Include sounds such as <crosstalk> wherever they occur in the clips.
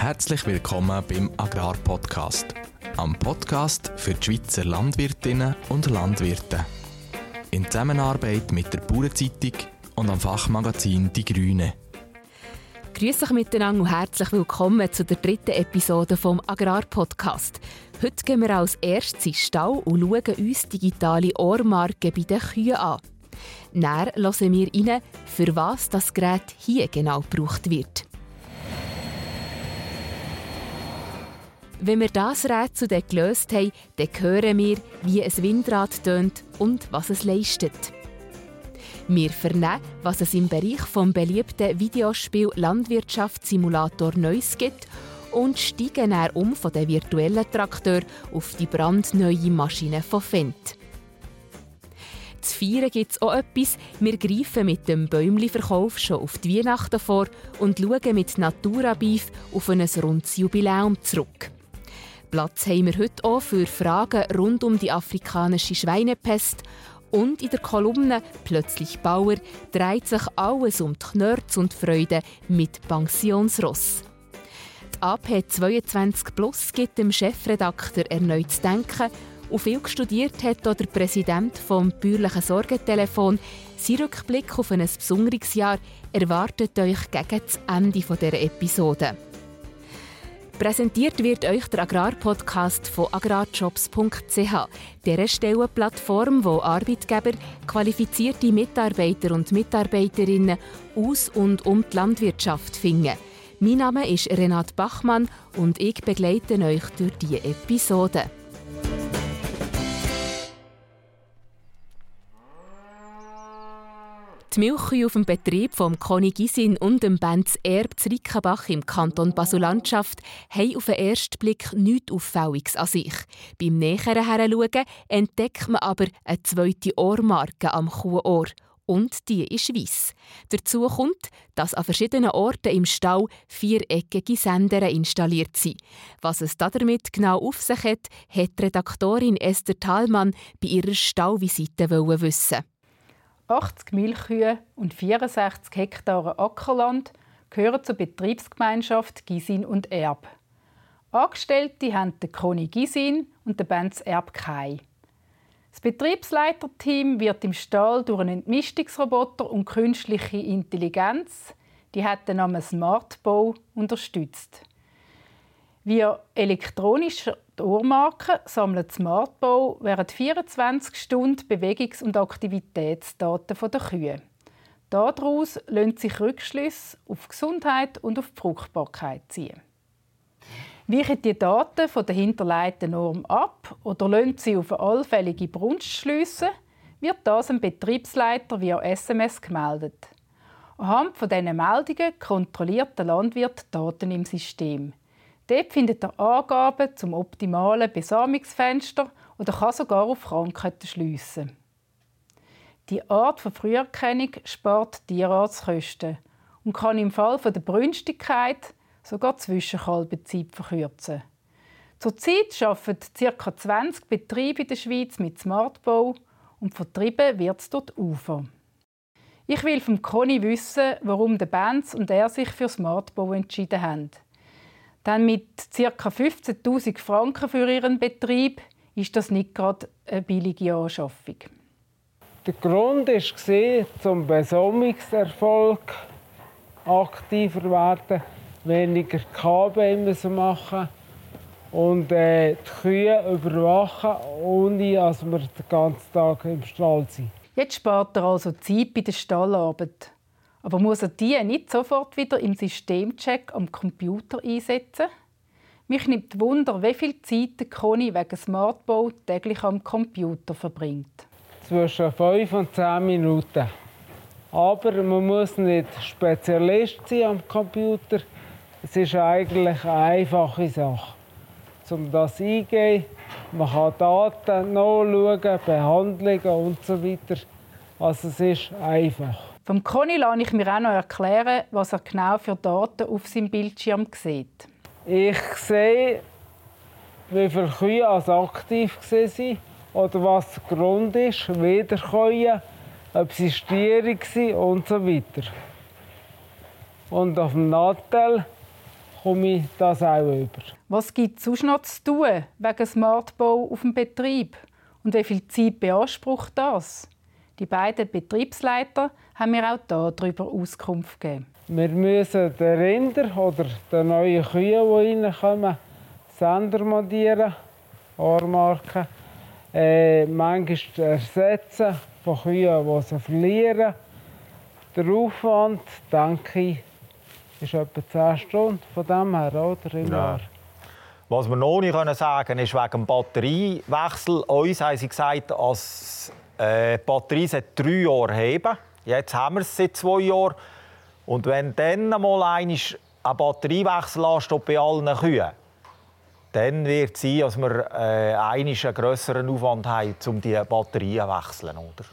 Herzlich willkommen beim Agrarpodcast, am Podcast für die Schweizer Landwirtinnen und Landwirte. In Zusammenarbeit mit der Bauernzeitung und am Fachmagazin Die Grüne. Grüß euch miteinander und herzlich willkommen zu der dritten Episode vom Agrarpodcast. Heute gehen wir als erstes in Stall und schauen uns digitale Ohrmarken bei den Kühen an. Dann hören wir rein, für was das Gerät hier genau gebraucht wird. Wenn wir das Rätsel dann gelöst haben, dann hören wir, wie ein Windrad tönt und was es leistet. Wir vernehmen, was es im Bereich vom beliebten Videospiel Landwirtschaftssimulator Neues gibt und steigen dann um von den virtuellen Traktor auf die brandneue Maschine von Fendt. Zu feiern gibt es auch etwas. Wir greifen mit dem Bäumli-Verkauf schon auf die Weihnachten vor und schauen mit Natura Beef auf ein rundes Jubiläum zurück. Platz haben wir heute auch für Fragen rund um die afrikanische Schweinepest und in der Kolumne «Plötzlich Bauer» dreht sich alles um die Knörz und Freude mit Pensionsross. Die AP 22 Plus gibt dem Chefredakteur erneut zu denken und viel studiert hat auch der Präsident vom bäuerlichen Sorgentelefon. Sein Rückblick auf ein besonderes Jahr erwartet euch gegen das Ende dieser Episode. Präsentiert wird euch der Agrarpodcast von agrarjobs.ch, der Stellenplattform, wo Arbeitgeber qualifizierte Mitarbeiter und Mitarbeiterinnen aus und um die Landwirtschaft finden. Mein Name ist Renat Bachmann und ich begleite euch durch diese Episode. Die Milchkühe auf dem Betrieb vom Conny Gisin und dem Benz Erb Rickenbach im Kanton Basel-Landschaft haben auf den ersten Blick nichts Auffälliges an sich. Beim näheren Heranschauen entdeckt man aber eine zweite Ohrmarke am Kuhohr. Und die ist weiss. Dazu kommt, dass an verschiedenen Orten im Stall viereckige Sender installiert sind. Was es damit genau auf sich hat, hat Redaktorin Esther Thalmann bei ihrer Stallvisite wissen. 80 Milchkühe und 64 Hektare Ackerland gehören zur Betriebsgemeinschaft Gisin und Erb. Angestellte haben den Conny Gisin und den Benz Erb Kai. Das Betriebsleiterteam wird im Stall durch einen Entmistungsroboter und künstliche Intelligenz, die hat den Namen Smartbow, unterstützt. Via elektronischer Ohrmarken sammelt Smartbow während 24 Stunden Bewegungs- und Aktivitätsdaten der Kühe. Daraus lassen sich Rückschlüsse auf Gesundheit und auf die Fruchtbarkeit ziehen. Weichen die Daten von der hinterleiteten Norm ab oder lassen sie auf allfällige Brunst schliessen, wird das dem Betriebsleiter via SMS gemeldet. Anhand von diesen Meldungen kontrolliert der Landwirt die Daten im System. Dort findet er Angaben zum optimalen Besamungsfenster oder kann sogar auf Krankheiten schliessen. Die Art von Früherkennung spart Tierarztkosten und kann im Fall der Brünstigkeit sogar die Zwischenkalbezeit verkürzen. Zurzeit arbeiten ca. 20 Betriebe in der Schweiz mit Smartbau und vertrieben wird es dort Ufer. Ich will vom Conny wissen, warum der Benz und er sich für Smartbau entschieden haben. Dann mit ca. 15.000 Franken für ihren Betrieb ist das nicht gerade eine billige Anschaffung. Der Grund war, zum Besommungserfolg aktiver werden, weniger zu machen und äh, die Kühe überwachen, ohne dass wir den ganzen Tag im Stall sind. Jetzt spart er also Zeit bei der Stallarbeit. Aber muss er die nicht sofort wieder im Systemcheck am Computer einsetzen? Mich nimmt Wunder, wie viel Zeit Conny wegen Smartbau täglich am Computer verbringt. Zwischen 5 und 10 Minuten. Aber man muss nicht Spezialist sein am Computer. Es ist eigentlich eine einfache Sache. Um das eingehen, man kann Daten nachschauen, Behandlungen und so. Also es ist einfach. Vom Conny lasse ich mir auch noch erklären, was er genau für Daten auf seinem Bildschirm sieht. Ich sehe, wie viele Kühe aktiv waren oder was der Grund ist, Wiederkäuen, ob sie stierig sind und so weiter. Und auf dem Nattel komme ich das auch über. Was gibt es sonst noch zu tun wegen Smartbau auf dem Betrieb? Und wie viel Zeit beansprucht das? Die beiden Betriebsleiter haben mir auch darüber Auskunft gegeben. Wir müssen den Rinder oder den neuen Kühe, die reinkommen, Sender montieren, Ohrmarken, äh, manchmal ersetzen von Kühen, die sie verlieren. Der Aufwand, denke ich, ist etwa 10 Stunden von dem her, oder? Im Ja. Jahr. Was wir noch nicht können sagen ist wegen dem Batteriewechsel. Uns haben sie gesagt, als äh, die Batterie seit drei Jahren heben. Jetzt haben wir es seit zwei Jahren. Und wenn dann mal ein Batteriewechsel ansteht bei allen Kühen, dann wird es sein, dass wir äh, einen grösseren Aufwand haben, um die Batterien zu wechseln. Oder?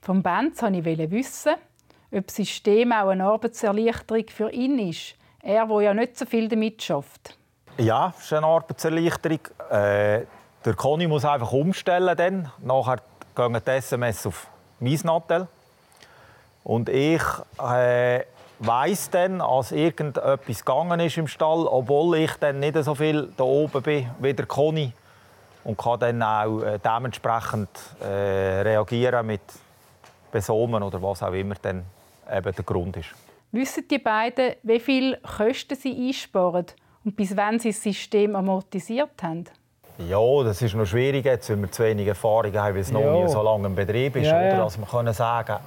Vom Benz wollte ich wissen, ob das System auch eine Arbeitserleichterung für ihn ist. Er, der ja nicht so viel damit schafft. Ja, das ist eine Arbeitserleichterung. Äh, der Conny muss einfach umstellen. Dann. Nachher gehen die SMS auf mein Nattel. Und ich äh, weiss dann, als irgendetwas gegangen ist im Stall, obwohl ich dann nicht so viel da oben bin wie der Conny. Und kann dann auch äh, dementsprechend äh, reagieren mit Besomen oder was auch immer dann eben der Grund ist. Wissen die beiden, wie viel Kosten sie einsparen und bis wann sie das System amortisiert haben? Ja, das ist noch schwierig, jetzt, weil wir zu wenig Erfahrung haben, weil es noch Ja. nie so lange im Betrieb ist. Ja, oder? ja. Dass wir können sagen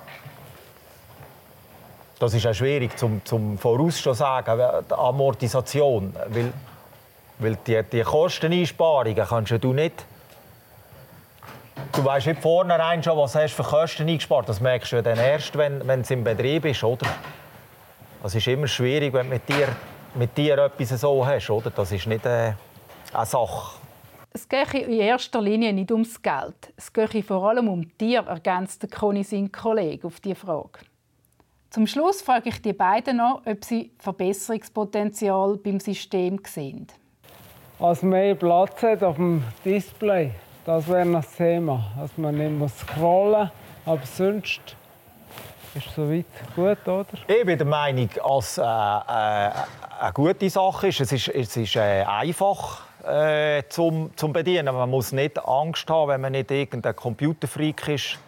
Das ist auch schwierig, zum, zum voraus schon sagen, die Amortisation. Weil, weil die, die Kosteneinsparungen kannst du nicht. Du weißt nicht vornherein schon, was hast du für Kosten eingespart. Das merkst du dann erst, wenn, wenn es im Betrieb ist, oder? Es ist immer schwierig, wenn du mit dir, mit dir etwas so hast, oder? Das ist nicht äh, eine Sache. Es gehe in erster Linie nicht ums Geld. Es gehe vor allem um Tier, ergänzt Conny sein Kollege auf die Frage. Zum Schluss frage ich die beiden noch, ob sie Verbesserungspotenzial beim System sehen. Als mehr Platz hat auf dem Display, das wäre das Thema. Dass man nicht muss scrollen aber sonst ist es soweit gut, oder? Ich bin der Meinung, dass äh, äh, eine gute Sache ist. Es ist, es ist äh, einfach äh, zum, zum Bedienen. Man muss nicht Angst haben, wenn man nicht irgendein Computerfreak ist,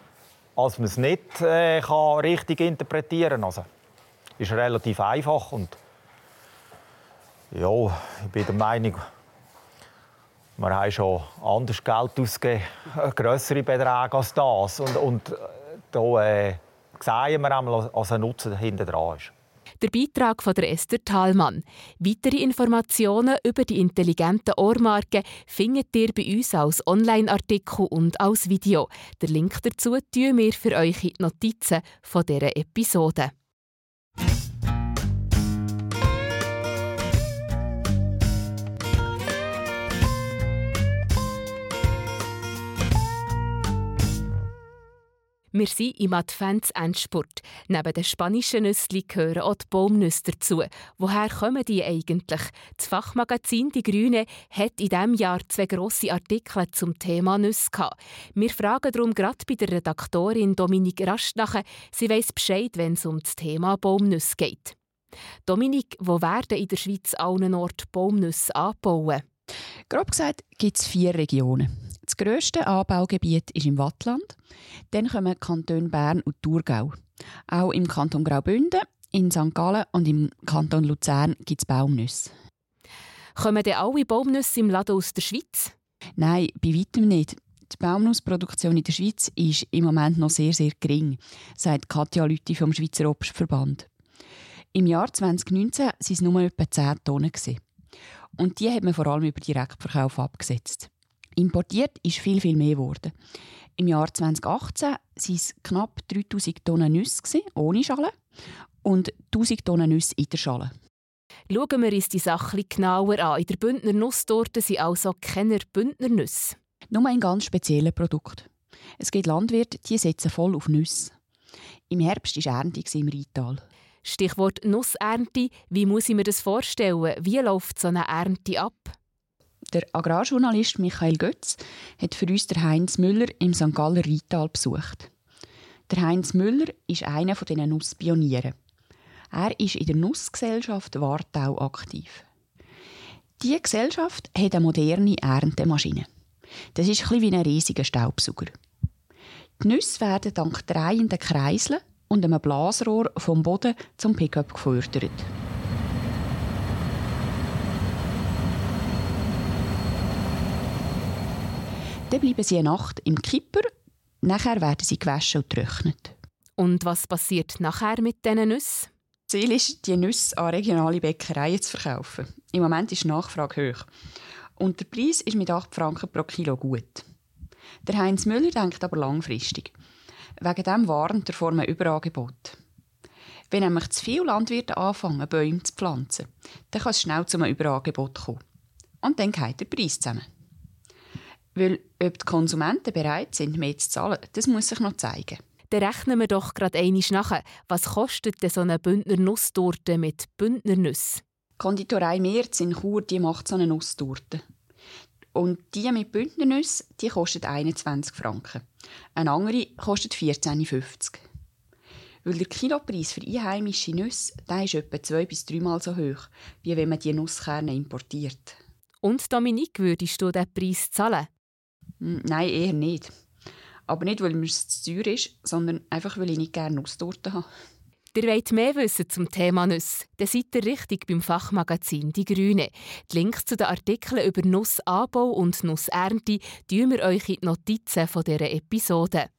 als man es nicht äh, kann richtig interpretieren kann. Also, ist relativ einfach und ja, ich bin der Meinung, wir haben schon anders Geld ausgegeben, größere Beträge als das. Und, und äh, da äh, sehen wir einmal, als ein Nutzen hinter dran ist. Der Beitrag von der Esther Thalmann. Weitere Informationen über die intelligenten Ohrmarken findet ihr bei uns als Online-Artikel und als Video. Der Link dazu tun wir für euch in die Notizen von dieser Episode. Wir sind im Advents-Endspurt. Neben den spanischen Nüssli gehören auch die Baumnüsse dazu. Woher kommen die eigentlich? Das Fachmagazin «Die Grüne» hat in diesem Jahr zwei grosse Artikel zum Thema Nüsse gehabt. Wir fragen darum gerade bei der Redaktorin Dominique Rast nach. Sie weiss Bescheid, wenn es um das Thema Baumnüsse geht. Dominique, wo werden in der Schweiz allen Orten Baumnüsse angebaut? Grob gesagt gibt es vier Regionen. Das grösste Anbaugebiet ist im Wattland. Dann kommen die Kantone Bern und Thurgau. Auch im Kanton Graubünden, in St. Gallen und im Kanton Luzern gibt es Baumnüsse. Kommen denn alle Baumnüsse im Laden aus der Schweiz? Nein, bei weitem nicht. Die Baumnussproduktion in der Schweiz ist im Moment noch sehr, sehr gering, sagt Katja Lütti vom Schweizer Obstverband. Im Jahr 2019 waren es nur etwa 10 Tonnen. gewesen. Und die hat man vor allem über Direktverkauf abgesetzt. Importiert ist viel, viel mehr geworden. Im Jahr 2018 waren es knapp 3000 Tonnen Nüsse, ohne Schale, und 1000 Tonnen Nüsse in der Schale. Schauen wir uns die Sache genauer an. In der Bündner Nusstorte sind also keine Bündner Nüsse. Nur ein ganz spezielles Produkt. Es gibt Landwirte, die setzen voll auf Nüsse. Im Herbst war Ernte im Rheintal. Stichwort Nussernte. Wie muss ich mir das vorstellen? Wie läuft so eine Ernte ab? Der Agrarjournalist Michael Götz hat für uns den Heinz Müller im St. Galler Rheintal besucht. Der Heinz Müller ist einer dieser Nusspioniere. Er ist in der Nussgesellschaft Wartau aktiv. Diese Gesellschaft hat eine moderne Erntemaschine. Das ist ein wie ein riesiger Staubsauger. Die Nüsse werden dank drehenden Kreiseln und einem Blasrohr vom Boden zum Pickup gefördert. Dann bleiben sie eine Nacht im Kipper, nachher werden sie gewaschen und getrocknet. Und was passiert nachher mit diesen Nüssen? Ziel ist, die Nüsse an regionale Bäckereien zu verkaufen. Im Moment ist die Nachfrage hoch. Und der Preis ist mit 8 Franken pro Kilo gut. Der Heinz Müller denkt aber langfristig. Wegen dem warnt er vor einem Überangebot. Wenn nämlich zu viele Landwirte anfangen, Bäume zu pflanzen, dann kann es schnell zu einem Überangebot kommen. Und dann geht der Preis zusammen. Weil ob die Konsumenten bereit sind, mehr zu zahlen, das muss sich noch zeigen. Dann rechnen wir doch gerade einmal nach. Was kostet denn so eine Bündner Nusstorte mit Bündnernüsse? Die Konditorei Merz in Chur die macht so eine Nusstorte. Und die mit Bündnernüsse die kostet 21 Franken. Eine andere kostet 14,50. Weil der Kilopreis für einheimische Nüsse der ist etwa zwei bis dreimal so hoch, wie wenn man die Nusskerne importiert. Und Dominique, würdest du diesen Preis zahlen? Hm, nein, eher nicht. Aber nicht, weil mir es zu teuer ist, sondern einfach, weil ich nicht gerne Nusstorten habe. Ihr wollt mehr wissen zum Thema Nüsse? Dann seid ihr richtig beim Fachmagazin «Die Grüne». Die Links zu den Artikeln über Nussanbau und Nussernte tun wir euch in die Notizen dieser Episode.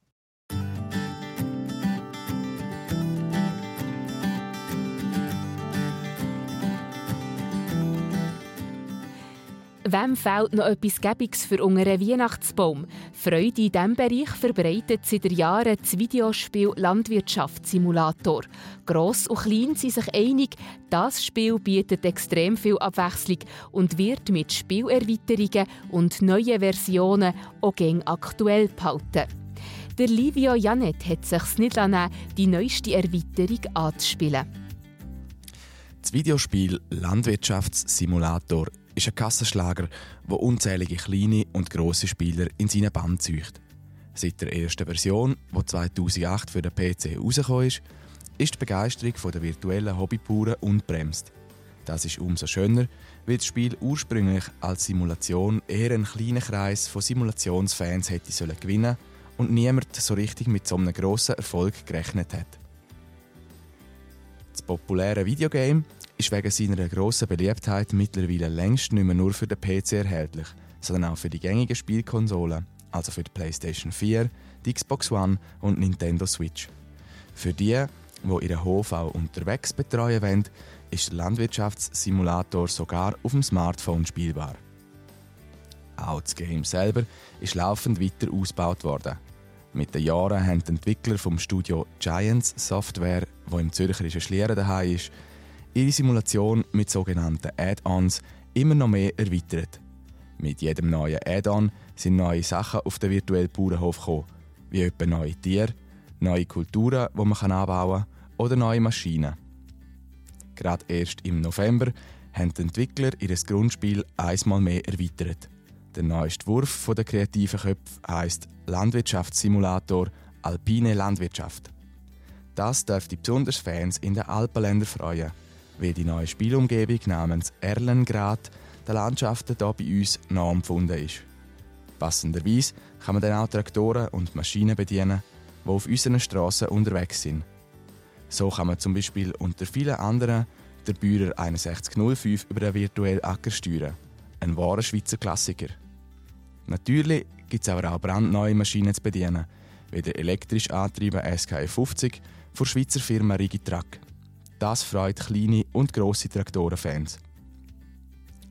Wem fehlt noch etwas Gäbiges für unseren Weihnachtsbaum? Freude in diesem Bereich verbreitet seit Jahren das Videospiel Landwirtschaftssimulator. Gross und klein sind sich einig, das Spiel bietet extrem viel Abwechslung und wird mit Spielerweiterungen und neuen Versionen auch gäng aktuell behalten. Der Livio Janet hat sich nicht lassen, die neueste Erweiterung anzuspielen. Das Videospiel Landwirtschaftssimulator ist ein Kassenschlager, der unzählige kleine und grosse Spieler in seinen Band zieht. Seit der ersten Version, die 2008 für den PC herausgekommen ist, ist die Begeisterung der virtuellen Hobbybauern unbremst. Das ist umso schöner, weil das Spiel ursprünglich als Simulation eher einen kleinen Kreis von Simulationsfans hätte sollen gewinnen und niemand so richtig mit so einem grossen Erfolg gerechnet hat. Das populäre Videogame ist wegen seiner grossen Beliebtheit mittlerweile längst nicht mehr nur für den PC erhältlich, sondern auch für die gängigen Spielkonsolen, also für die PlayStation 4, die Xbox One und Nintendo Switch. Für die, die ihren Hof auch unterwegs betreuen wollen, ist der Landwirtschaftssimulator sogar auf dem Smartphone spielbar. Auch das Game selber ist laufend weiter ausgebaut worden. Mit den Jahren haben die Entwickler vom Studio Giants Software, wo im zürcherischen Schlieren daheim ist, ihre Simulation mit sogenannten Add-ons immer noch mehr erweitert. Mit jedem neuen Add-on sind neue Sachen auf den virtuellen Bauernhof gekommen, wie etwa neue Tiere, neue Kulturen, die man anbauen kann, oder neue Maschinen. Gerade erst im November haben die Entwickler ihr Grundspiel einmal mehr erweitert. Der neueste Wurf der kreativen Köpfe heisst Landwirtschaftssimulator Alpine Landwirtschaft. Das dürfte besonders Fans in den Alpenländern freuen – weil die neue Spielumgebung namens Erlengrad der Landschaften hier bei uns nachempfunden ist. Passenderweise kann man dann auch Traktoren und Maschinen bedienen, die auf unseren Strassen unterwegs sind. So kann man zum Beispiel unter vielen anderen der Bäuer 6105 über den virtuellen Acker steuern. Ein wahrer Schweizer Klassiker. Natürlich gibt es aber auch brandneue Maschinen zu bedienen, wie der elektrisch angetriebene SKF 50 von Schweizer Firma Rigitrack. Das freut kleine und grosse Traktorenfans.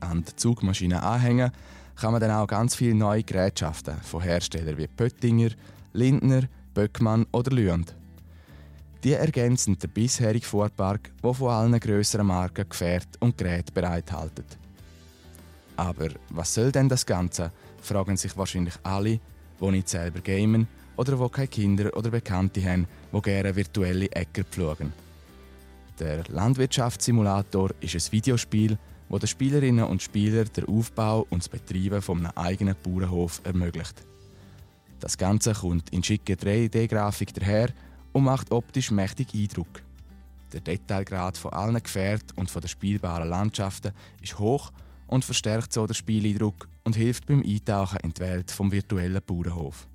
An die Zugmaschine anhängen kann man dann auch ganz viele neue Gerätschaften von Herstellern wie Pöttinger, Lindner, Böckmann oder Lüand. Die ergänzen den bisherigen Fuhrpark, der von allen grösseren Marken Gefährt und Geräte bereithalten. Aber was soll denn das Ganze? fragen sich wahrscheinlich alle, die nicht selber gamen oder wo keine Kinder oder Bekannte haben, die gerne virtuelle Äcker pflügen. Der Landwirtschaftssimulator ist ein Videospiel, das den Spielerinnen und Spielern den Aufbau und das Betreiben von einem eigenen Bauernhof ermöglicht. Das Ganze kommt in schicker 3D-Grafik daher und macht optisch mächtig Eindruck. Der Detailgrad von allen Gefährten und von den spielbaren Landschaften ist hoch und verstärkt so den Spieleindruck und hilft beim Eintauchen in die Welt vom virtuellen Bauernhof.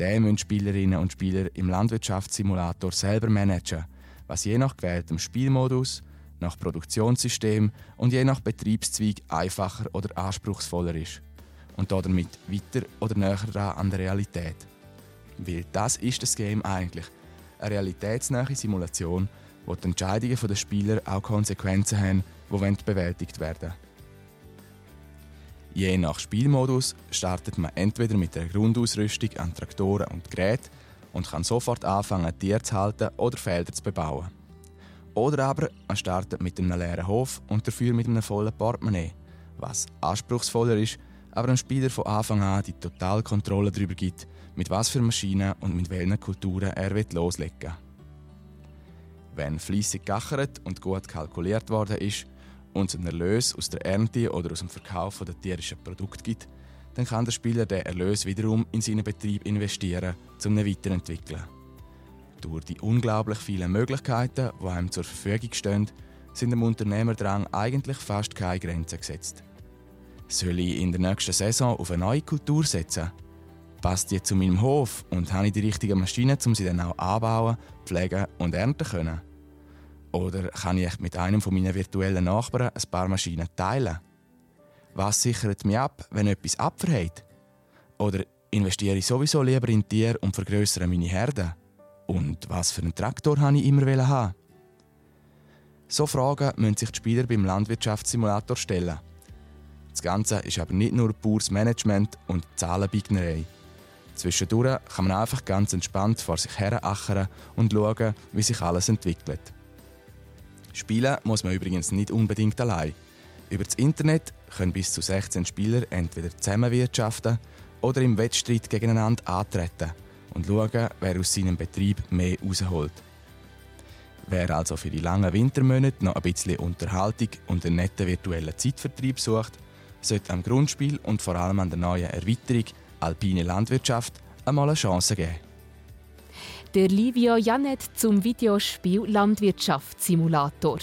Den müssen Spielerinnen und Spieler im Landwirtschaftssimulator selber managen, was je nach gewähltem Spielmodus, nach Produktionssystem und je nach Betriebszweig einfacher oder anspruchsvoller ist. Und damit weiter oder näher dran an der Realität. Weil das ist das Game eigentlich. Eine realitätsnahe Simulation, wo die Entscheidungen der Spieler auch Konsequenzen haben, die bewältigt werden Je nach Spielmodus startet man entweder mit einer Grundausrüstung an Traktoren und Geräten und kann sofort anfangen, Tiere zu halten oder Felder zu bebauen. Oder aber man startet mit einem leeren Hof und dafür mit einem vollen Portemonnaie, was anspruchsvoller ist, aber dem Spieler von Anfang an die totale Kontrolle darüber gibt, mit was für Maschinen und mit welchen Kulturen er loslegen will. Wenn fließig gachert und gut kalkuliert worden ist, und es einen Erlös aus der Ernte oder aus dem Verkauf der tierischen Produkte gibt, dann kann der Spieler den Erlös wiederum in seinen Betrieb investieren, um ihn weiterentwickeln. Durch die unglaublich vielen Möglichkeiten, die einem zur Verfügung stehen, sind dem Unternehmerdrang eigentlich fast keine Grenzen gesetzt. Soll ich in der nächsten Saison auf eine neue Kultur setzen? Passt die zu meinem Hof und habe ich die richtigen Maschinen, um sie dann auch anbauen, pflegen und ernten können? Oder kann ich mit einem von meinen virtuellen Nachbarn ein paar Maschinen teilen? Was sichert mich ab, wenn etwas abverhält? Oder investiere ich sowieso lieber in Tiere und vergrößere meine Herde? Und was für einen Traktor habe ich immer haben? So Fragen müssen sich die Spieler beim Landwirtschaftssimulator stellen. Das Ganze ist aber nicht nur pures Management und Zahlenbignerei. Zwischendurch kann man einfach ganz entspannt vor sich her achern und schauen, wie sich alles entwickelt. Spielen muss man übrigens nicht unbedingt allein. Über das Internet können bis zu 16 Spieler entweder zusammenwirtschaften oder im Wettstreit gegeneinander antreten und schauen, wer aus seinem Betrieb mehr rausholt. Wer also für die langen Wintermonate noch ein bisschen Unterhaltung und einen netten virtuellen Zeitvertrieb sucht, sollte am Grundspiel und vor allem an der neuen Erweiterung Alpine Landwirtschaft einmal eine Chance geben der Livio Janet zum Videospiel Landwirtschaftssimulator.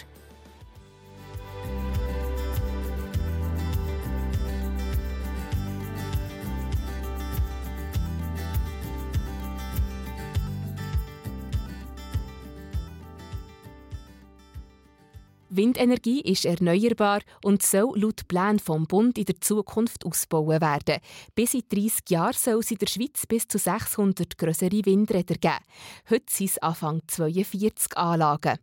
Windenergie ist erneuerbar und soll laut Plan vom Bund in der Zukunft ausgebaut werden. Bis in 30 Jahren soll es in der Schweiz bis zu 600 größere Windräder geben. Heute sind es Anfang 42 Anlagen.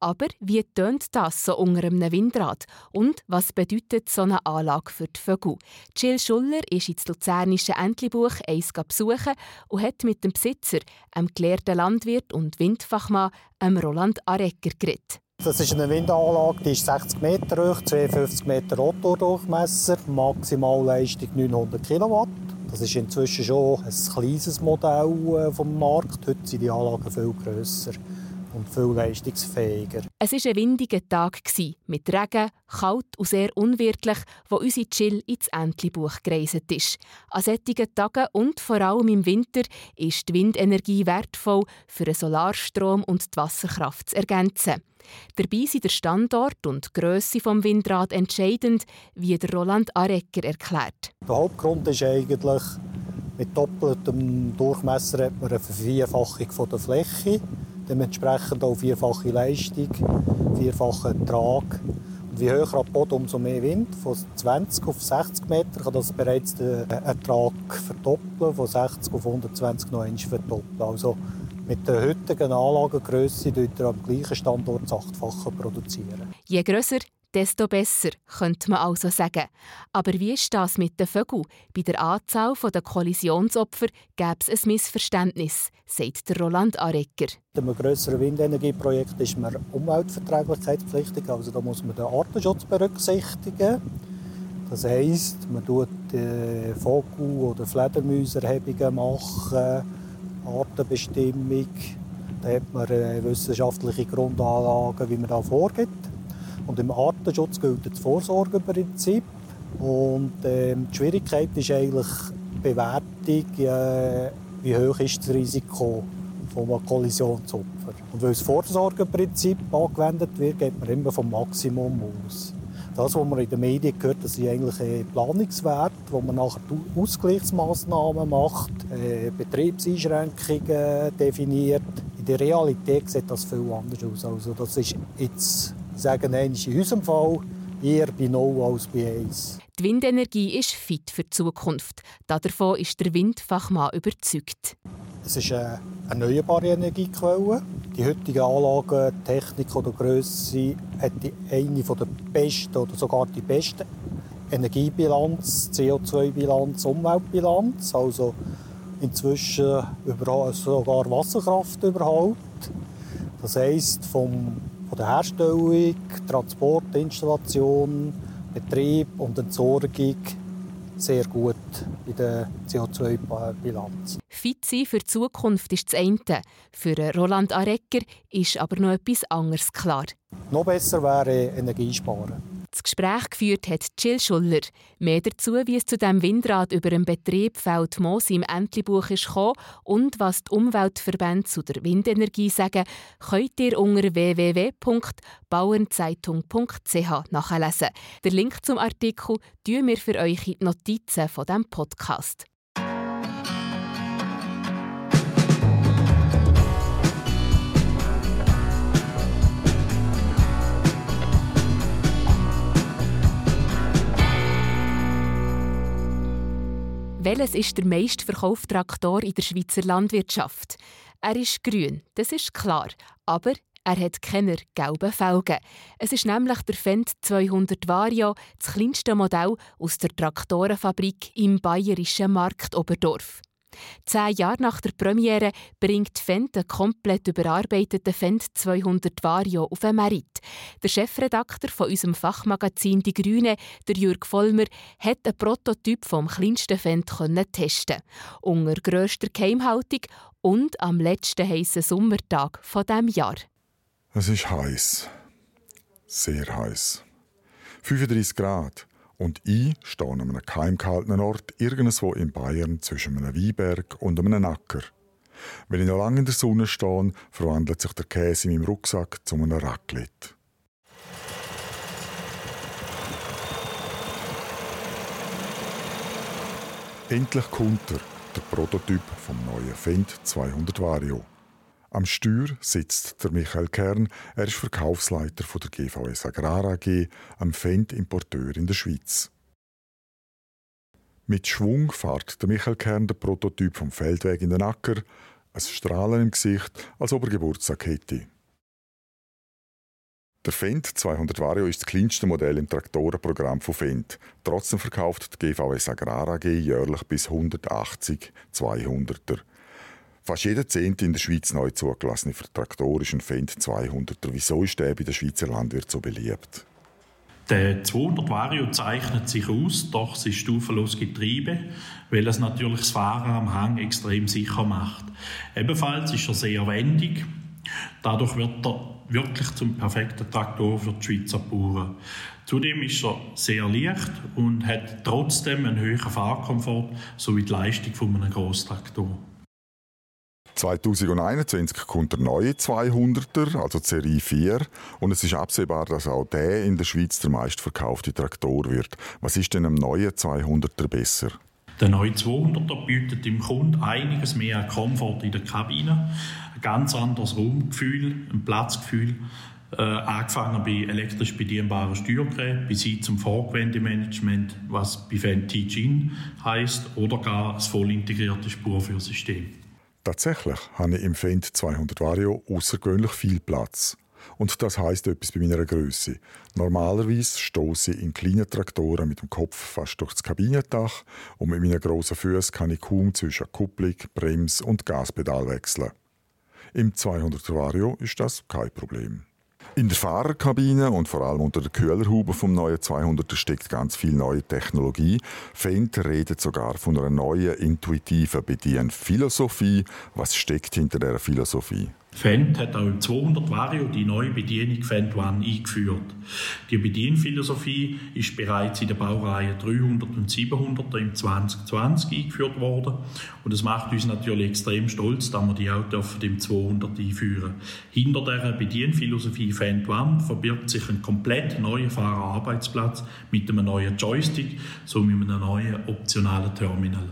Aber wie tönt das so unter einem Windrad? Und was bedeutet so eine Anlage für die Vögel? Jill Schuller ist ins luzernische Entlebuch eins besuchen und hat mit dem Besitzer, einem gelehrten Landwirt und Windfachmann, Roland Arecker, geredet. Das ist eine Windanlage, die ist 60 Meter hoch, 52 Meter Rotordurchmesser, Maximalleistung 900 Kilowatt. Das ist inzwischen schon ein kleines Modell äh, vom Markt. Heute sind die Anlagen viel grösser und viel leistungsfähiger. Es war ein windiger Tag mit Regen, kalt und sehr unwirtlich, wo unsere Chill ins Entlebuch gereist ist. An solchen Tagen und vor allem im Winter ist die Windenergie wertvoll, für den Solarstrom und die Wasserkraft zu ergänzen. Dabei sind der Standort und die Grösse des Windrad entscheidend, wie der Roland Arecker erklärt. Der Hauptgrund ist eigentlich, mit doppeltem Durchmesser hat man eine Vervierfachung der Fläche, dementsprechend auch vierfache Leistung, vierfacher Ertrag. Und je höher ab Boden, umso mehr Wind. Von 20 auf 60 Meter kann das bereits den Ertrag verdoppeln, von 60 auf 120 noch einmal verdoppeln. Also mit der heutigen Anlagengröße produziert er am gleichen Standort das Achtfache produzieren. Je grösser, desto besser, könnte man also sagen. Aber wie ist das mit den Vögeln? Bei der Anzahl der Kollisionsopfer gäbe es ein Missverständnis, sagt der Roland Arecker. Bei einem grösseren Windenergieprojekt ist man umweltverträglichkeitspflichtig, also da muss man den Artenschutz berücksichtigen. Das heisst, man tut äh, Vogel- oder Fledermauserhebungen machen Artenbestimmung. Da hat man äh, wissenschaftliche Grundanlagen, wie man da vorgeht. Und im Artenschutz gilt das Vorsorgeprinzip. Und äh, die Schwierigkeit ist eigentlich die Bewertung, äh, wie hoch ist das Risiko von einem Kollisionsopfer. Und weil das Vorsorgeprinzip angewendet wird, geht man immer vom Maximum aus. Das, was man in den Medien hört, das sind eigentlich äh, Planungswerte, wo man nachher Ausgleichsmaßnahmen macht, äh, Betriebseinschränkungen definiert. In der Realität sieht das viel anders aus. Also das ist jetzt, sagen in unserem Fall, eher bei 0 als bei 1. Die Windenergie ist fit für die Zukunft. Davon ist der Windfachmann überzeugt. Es ist eine erneuerbare Energiequelle. Die heutige Anlage, Technik oder Größe hat eine der besten oder sogar die beste Energiebilanz, CO2-Bilanz, Umweltbilanz. Also inzwischen sogar Wasserkraft überhaupt. Das heisst, vom, von der Herstellung, Transport, Installation, Betrieb und Entsorgung sehr gut bei der CO2-Bilanz. Fit sein für die Zukunft ist das eine. Für Roland Arecker ist aber noch etwas anderes klar. Noch besser wäre Energiesparen. Das Gespräch geführt hat Jill Schuller. Mehr dazu, wie es zu dem Windrad über dem Betrieb Feld Moos im Entlebuch ist gekommen und was die Umweltverbände zu der Windenergie sagen, könnt ihr unter www.bauernzeitung.ch nachlesen. Den Link zum Artikel tun wir für euch in die Notizen von dem Podcast. Welches ist der meistverkaufte Traktor in der Schweizer Landwirtschaft? Er ist grün, das ist klar, aber er hat keine gelben Felgen. Es ist nämlich der Fendt 200 Vario, das kleinste Modell aus der Traktorenfabrik im bayerischen Markt Oberdorf. Zehn Jahre nach der Premiere bringt Fendt einen komplett überarbeiteten Fendt 200 Vario auf den Merit. Der Chefredakteur von unserem Fachmagazin Die Grüne, der Jürg Vollmer, hat einen Prototyp vom kleinsten Fendt testen unter grösster Geheimhaltung und am letzten heißen Sommertag von dem Jahr. Es ist heiß, sehr heiß, 35 Grad. Und ich stehe an einem keimkalten Ort irgendwo in Bayern zwischen einem Weinberg und einem Acker. Wenn ich noch lange in der Sonne stehe, verwandelt sich der Käse in meinem Rucksack zu einem Raclette. Endlich kommt er, der Prototyp vom neuen Fendt 200 Vario. Am Steuer sitzt der Michael Kern. Er ist Verkaufsleiter von der GVS Agrar AG, am Fendt-Importeur in der Schweiz. Mit Schwung fährt der Michael Kern den Prototyp vom Feldweg in den Acker, ein Strahlen im Gesicht, als ob er Geburtstag hätte. Der Fendt 200 Vario ist das kleinste Modell im Traktorenprogramm von Fendt. Trotzdem verkauft die GVS Agrar AG jährlich bis 180 200er. Fast jeder Zehnte in der Schweiz neu zugelassene Traktor ist ein Fendt 200er. Wieso ist der bei den Schweizer Landwirten so beliebt? Der 200 Vario zeichnet sich aus durch sein stufenloses Getriebe, weil es natürlich das Fahren am Hang extrem sicher macht. Ebenfalls ist er sehr wendig. Dadurch wird er wirklich zum perfekten Traktor für die Schweizer Bauern. Zudem ist er sehr leicht und hat trotzdem einen höheren Fahrkomfort sowie die Leistung von einem Grosstraktor. 2021 kommt der neue 200er, also die Serie 4, und es ist absehbar, dass auch der in der Schweiz der meistverkaufte Traktor wird. Was ist denn am neuen 200er besser? Der neue 200er bietet dem Kunden einiges mehr Komfort in der Kabine, ein ganz anderes Raumgefühl, ein Platzgefühl, äh, angefangen bei elektrisch bedienbaren Steuergeräten bis hin zum Vorgewendemanagement, was bei Fendt heisst, oder gar das voll integrierte Spurführsystem. Tatsächlich habe ich im Fendt 200 Vario außergewöhnlich viel Platz. Und das heißt etwas bei meiner Größe. Normalerweise stoße ich in kleinen Traktoren mit dem Kopf fast durchs Kabinendach und mit meinen grossen Füßen kann ich kaum zwischen Kupplung, Brems und Gaspedal wechseln. Im 200 Vario ist das kein Problem. In der Fahrerkabine und vor allem unter der Kühlerhaube vom neuen 200er steckt ganz viel neue Technologie. Fendt redet sogar von einer neuen intuitiven Bedienphilosophie. Was steckt hinter der Philosophie? Fendt hat auch im 200 Vario die neue Bedienung Fendt One eingeführt. Die Bedienphilosophie ist bereits in der Baureihe 300 und 700 im 2020 eingeführt worden und es macht uns natürlich extrem stolz, dass wir die auch dürfen im 200 einführen. Hinter der Bedienphilosophie Fendt One verbirgt sich ein komplett neuer Fahrerarbeitsplatz mit einem neuen Joystick sowie einem neuen optionalen Terminal.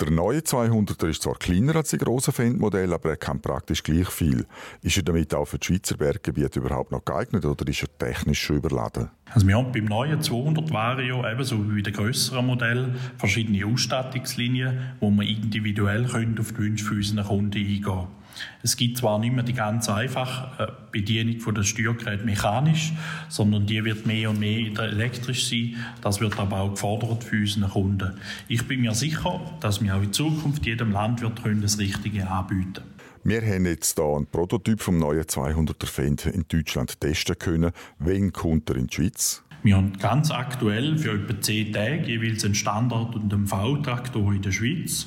Der neue 200er ist zwar kleiner als die grossen Fendt-Modelle, aber er kann praktisch gleich viel. Ist er damit auch für die Schweizer Berggebiete überhaupt noch geeignet oder ist er technisch schon überladen? Also wir haben beim neuen 200 Vario, ebenso wie bei den grösseren Modellen, verschiedene Ausstattungslinien, wo man individuell auf die Wünsche für unseren Kunden eingehen können. Es gibt zwar nicht mehr die ganz einfache äh, Bedienung von der Steuergerät mechanisch, sondern die wird mehr und mehr elektrisch sein. Das wird aber auch gefordert für unsere Kunden. Ich bin mir sicher, dass wir auch in Zukunft jedem Landwirt das Richtige anbieten wir haben jetzt hier einen Prototyp vom neuen 200er Fendt in Deutschland testen können. Wen kommt er in die Schweiz? Wir haben ganz aktuell für etwa 10 Tage jeweils einen Standard- und einen V-Traktor in der Schweiz.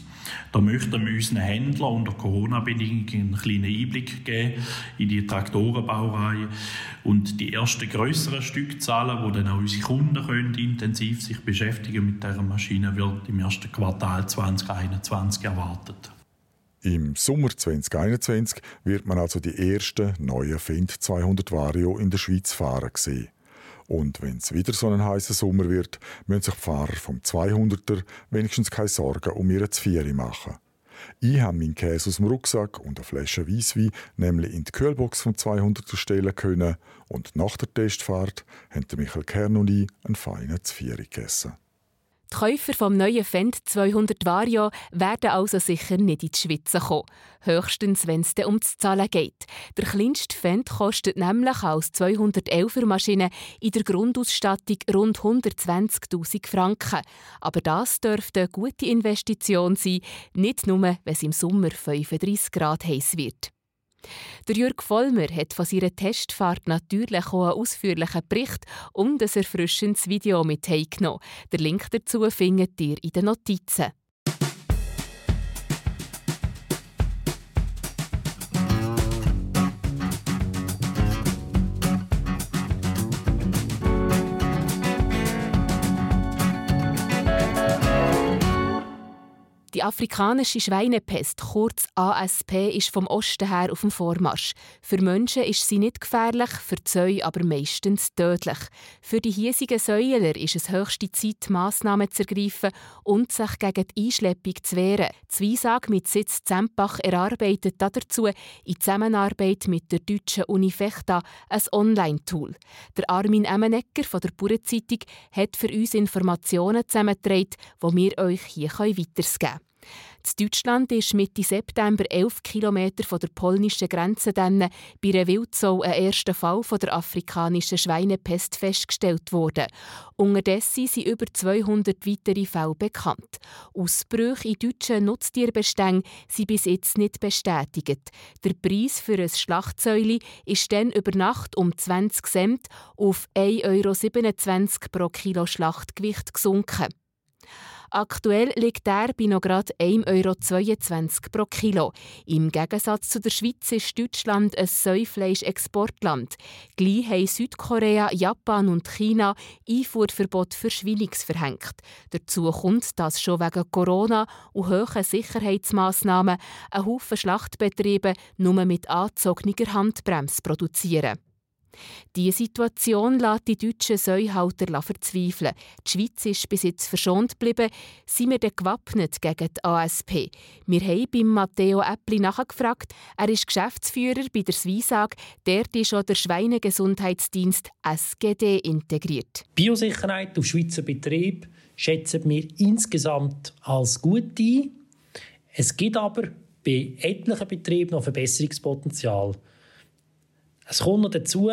Da möchten wir unseren Händlern unter Corona-Bedingungen einen kleinen Einblick geben in die Traktorenbaureihe und die ersten größeren Stückzahlen, wo dann auch unsere Kunden können intensiv sich beschäftigen mit dieser Maschine, wird im ersten Quartal 2021 erwartet. Im Sommer 2021 wird man also die ersten neuen Find 200 Vario in der Schweiz fahren sehen. Und wenn es wieder so ein heißer Sommer wird, müssen sich die Fahrer vom 200er wenigstens keine Sorgen um ihre Zvieri machen. Ich habe meinen Käse aus dem Rucksack und eine Flasche Weisswein nämlich in die Kühlbox vom 200er stellen können und nach der Testfahrt haben Michael Kern und ich einen feinen Zvieri gegessen. Die Käufer vom neuen Fendt 200 Vario werden also sicher nicht in die Schweiz kommen. Höchstens, wenn es um das Zahlen geht. Der kleinste Fendt kostet nämlich als 211er Maschine in der Grundausstattung rund 120.000 Franken. Aber das dürfte eine gute Investition sein, nicht nur, wenn es im Sommer 35 Grad heiß wird. Der Jürg Vollmer hat von seiner Testfahrt natürlich auch einen ausführlichen Bericht und ein erfrischendes Video mit heimgenommen. Der Link dazu findet ihr in den Notizen. Die afrikanische Schweinepest, kurz ASP, ist vom Osten her auf dem Vormarsch. Für Menschen ist sie nicht gefährlich, für Säue aber meistens tödlich. Für die hiesigen Säuler ist es höchste Zeit, Massnahmen zu ergreifen und sich gegen die Einschleppung zu wehren. Zwiesag mit Sitz Zempach erarbeitet dazu in Zusammenarbeit mit der deutschen Uni Fechta ein Online-Tool. Der Armin Emmenegger von der Bauernzeitung hat für uns Informationen zusammengetragen, die wir euch hier weitergeben können. In Deutschland ist Mitte September 11 Kilometer von der polnischen Grenze dann bei einer Wildsau ein erster Fall von der afrikanischen Schweinepest festgestellt worden. Unterdessen sind über 200 weitere Fälle bekannt. Ausbrüche in deutschen Nutztierbeständen sind bis jetzt nicht bestätigt. Der Preis für ein Schlachtsäule ist dann über Nacht um 20 Cent auf 1,27 Euro pro Kilo Schlachtgewicht gesunken. Aktuell liegt er bei noch gerade 1,22 Euro pro Kilo. Im Gegensatz zu der Schweiz ist Deutschland ein Säufleisch-Exportland. Gleich haben Südkorea, Japan und China Einfuhrverbot für Schweinungs verhängt. Dazu kommt, dass schon wegen Corona und hohen Sicherheitsmaßnahmen ein Haufen Schlachtbetriebe nur mit angezogener Handbremse produzieren. Diese Situation lässt die deutschen Säuhalter verzweifeln. Die Schweiz ist bis jetzt verschont geblieben. Sind wir denn gewappnet gegen die ASP? Wir haben beim Matteo Äppli nachgefragt. Er ist Geschäftsführer bei der Swisag. Dort ist auch der Schweinegesundheitsdienst SGD integriert. Biosicherheit auf Schweizer Betrieb schätzen wir insgesamt als gut ein. Es gibt aber bei etlichen Betrieben noch Verbesserungspotenzial. Es kommt noch dazu,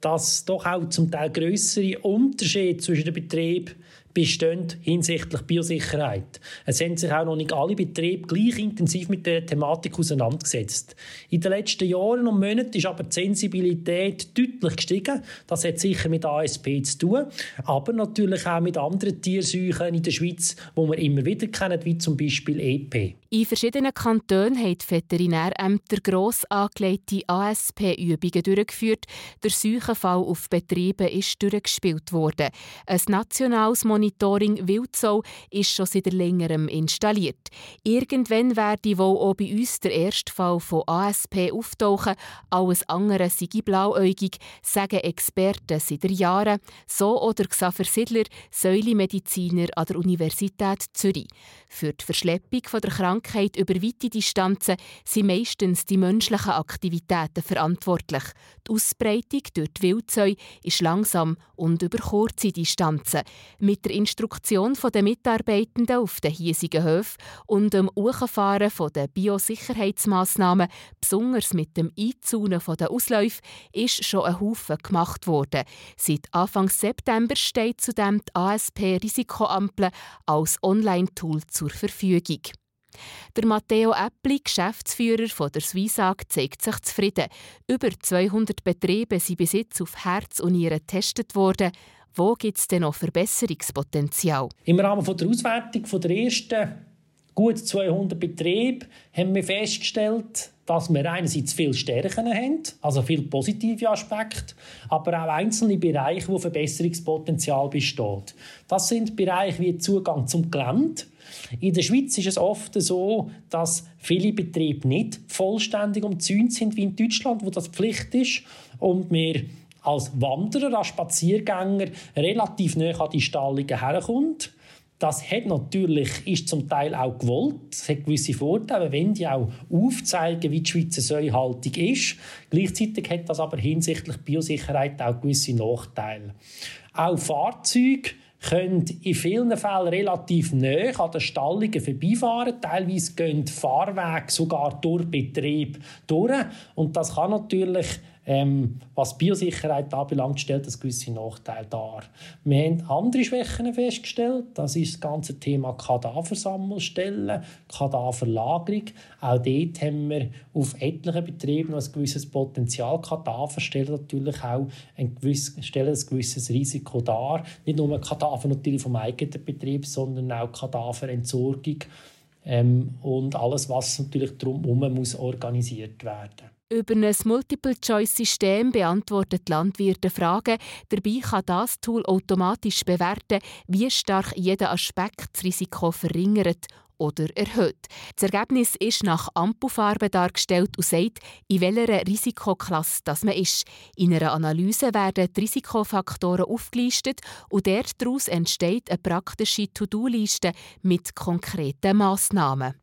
dass doch auch zum Teil größere Unterschiede zwischen den Betrieben bestehen hinsichtlich Biosicherheit. Es haben sich auch noch nicht alle Betriebe gleich intensiv mit der Thematik auseinandergesetzt. In den letzten Jahren und Monaten ist aber die Sensibilität deutlich gestiegen. Das hat sicher mit ASP zu tun, aber natürlich auch mit anderen Tierseuchen in der Schweiz, die wir immer wieder kennen, wie zum Beispiel EP. In verschiedenen Kantonen haben die Veterinärämter gross angelegte ASP-Übungen durchgeführt. Der Seuchenfall auf Betrieben ist durchgespielt worden. Ein nationales Monitoring Wildsau ist schon seit längerem installiert. Irgendwann werde wohl auch bei uns der erste Fall von ASP auftauchen. Alles andere sei blauäugig, sagen Experten seit Jahren. So oder Xaver Sidler, Säulemediziner an der Universität Zürich. Für die Verschleppung der Krankheit über weite Distanzen sind meistens die menschlichen Aktivitäten verantwortlich. Die Ausbreitung durch die Wildzeu ist langsam und über kurze Distanzen. Mit Instruktion der Mitarbeitenden auf den hiesigen Höfen und dem Hochfahren der Biosicherheitsmaßnahmen, besonders mit dem Einzaunen der Ausläufe, ist schon ein Haufen gemacht worden. Seit Anfang September steht zudem die ASP-Risikoampel als Online-Tool zur Verfügung. Der Matteo Äppli, Geschäftsführer von der Swisag, zeigt sich zufrieden. Über 200 Betriebe sind bis jetzt auf Herz und Nieren getestet worden. Wo gibt es denn noch Verbesserungspotenzial? Im Rahmen der Auswertung der ersten gut 200 Betriebe haben wir festgestellt, dass wir einerseits viele Stärken haben, also viele positive Aspekte, aber auch einzelne Bereiche, wo Verbesserungspotenzial besteht. Das sind Bereiche wie Zugang zum Gelände. In der Schweiz ist es oft so, dass viele Betriebe nicht vollständig umzäunt sind wie in Deutschland, wo das Pflicht ist und wir als Wanderer, als Spaziergänger relativ nah an die Stallungen herkommt. Das hat natürlich, ist zum Teil auch gewollt. Es hat gewisse Vorteile, wenn die auch aufzeigen, wie die Schweizer Säuhaltung ist. Gleichzeitig hat das aber hinsichtlich Biosicherheit auch gewisse Nachteile. Auch Fahrzeuge können in vielen Fällen relativ nah an den Stallungen vorbeifahren. Teilweise gehen Fahrwege sogar durch Betrieb durch. Und das kann natürlich ähm, was Biosicherheit anbelangt, stellt das gewisse Nachteile dar. Wir haben andere Schwächen festgestellt. Das ist das ganze Thema Kadaversammelstellen, Kadaverlagerung. Auch dort haben wir auf etlichen Betrieben noch ein gewisses Potenzial. Kadaver stellen natürlich auch ein gewisses, stellen ein gewisses Risiko dar. Nicht nur Kadaver natürlich vom eigenen Betrieb, sondern auch Kadaverentsorgung ähm, und alles, was natürlich drumherum muss organisiert werden über ein Multiple-Choice-System beantwortet Landwirte Fragen. Dabei kann das Tool automatisch bewerten, wie stark jeder Aspekt das Risiko verringert oder erhöht. Das Ergebnis ist nach Ampelfarbe dargestellt und sagt, in welcher Risikoklasse das man ist. In einer Analyse werden die Risikofaktoren aufgelistet und daraus entsteht eine praktische To-Do-Liste mit konkreten Massnahmen.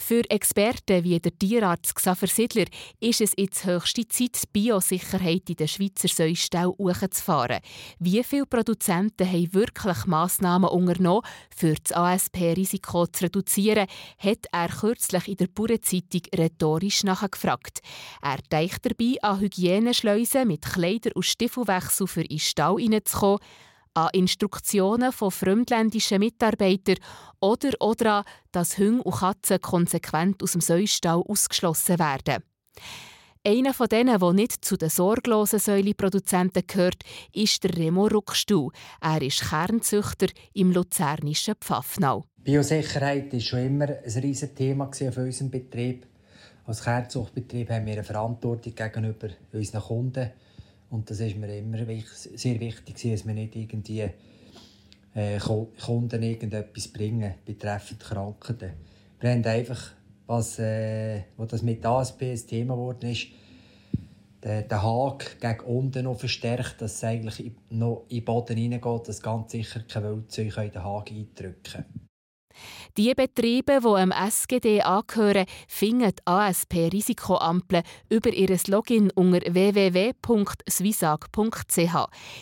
Für Experten wie der Tierarzt Xaver Sidler ist es jetzt höchste Zeit, die Biosicherheit in den Schweizer Säustall hochzufahren. Wie viele Produzenten haben wirklich Massnahmen unternommen, für das ASP-Risiko zu reduzieren, hat er kürzlich in der Bauernzeitung rhetorisch nachgefragt. Er denkt dabei an Hygieneschleusen mit Kleider- und Stiefelwechsel für in den Stall hineinzukommen, an Instruktionen von fremdländischen Mitarbeitern oder, oder an, dass Hunde und Katzen konsequent aus dem Säustall ausgeschlossen werden. Einer von denen, der nicht zu den sorglosen Säuleproduzenten gehört, ist der Remo Ruckstuhl. Er ist Kernzüchter im luzernischen Pfaffnau. Biosicherheit war schon immer ein riesiges Thema auf unserem Betrieb. Als Kernzuchtbetrieb haben wir eine Verantwortung gegenüber unseren Kunden und das ist mir immer sehr wichtig, dass wir nicht irgendwie äh, Kunden irgendetwas bringen betreffend Krankheiten. Wir haben einfach, was, äh, wo das mit ASP ein Thema geworden ist, den, den Haken gegen unten noch verstärkt, dass es eigentlich noch in den Boden hineingeht, dass ganz sicher keine Wildzeug in den Haken eindrücken können. Die Betriebe, die am SGD angehören, finden die ASP-Risikoampel über ihr Login unter www.swisag.ch.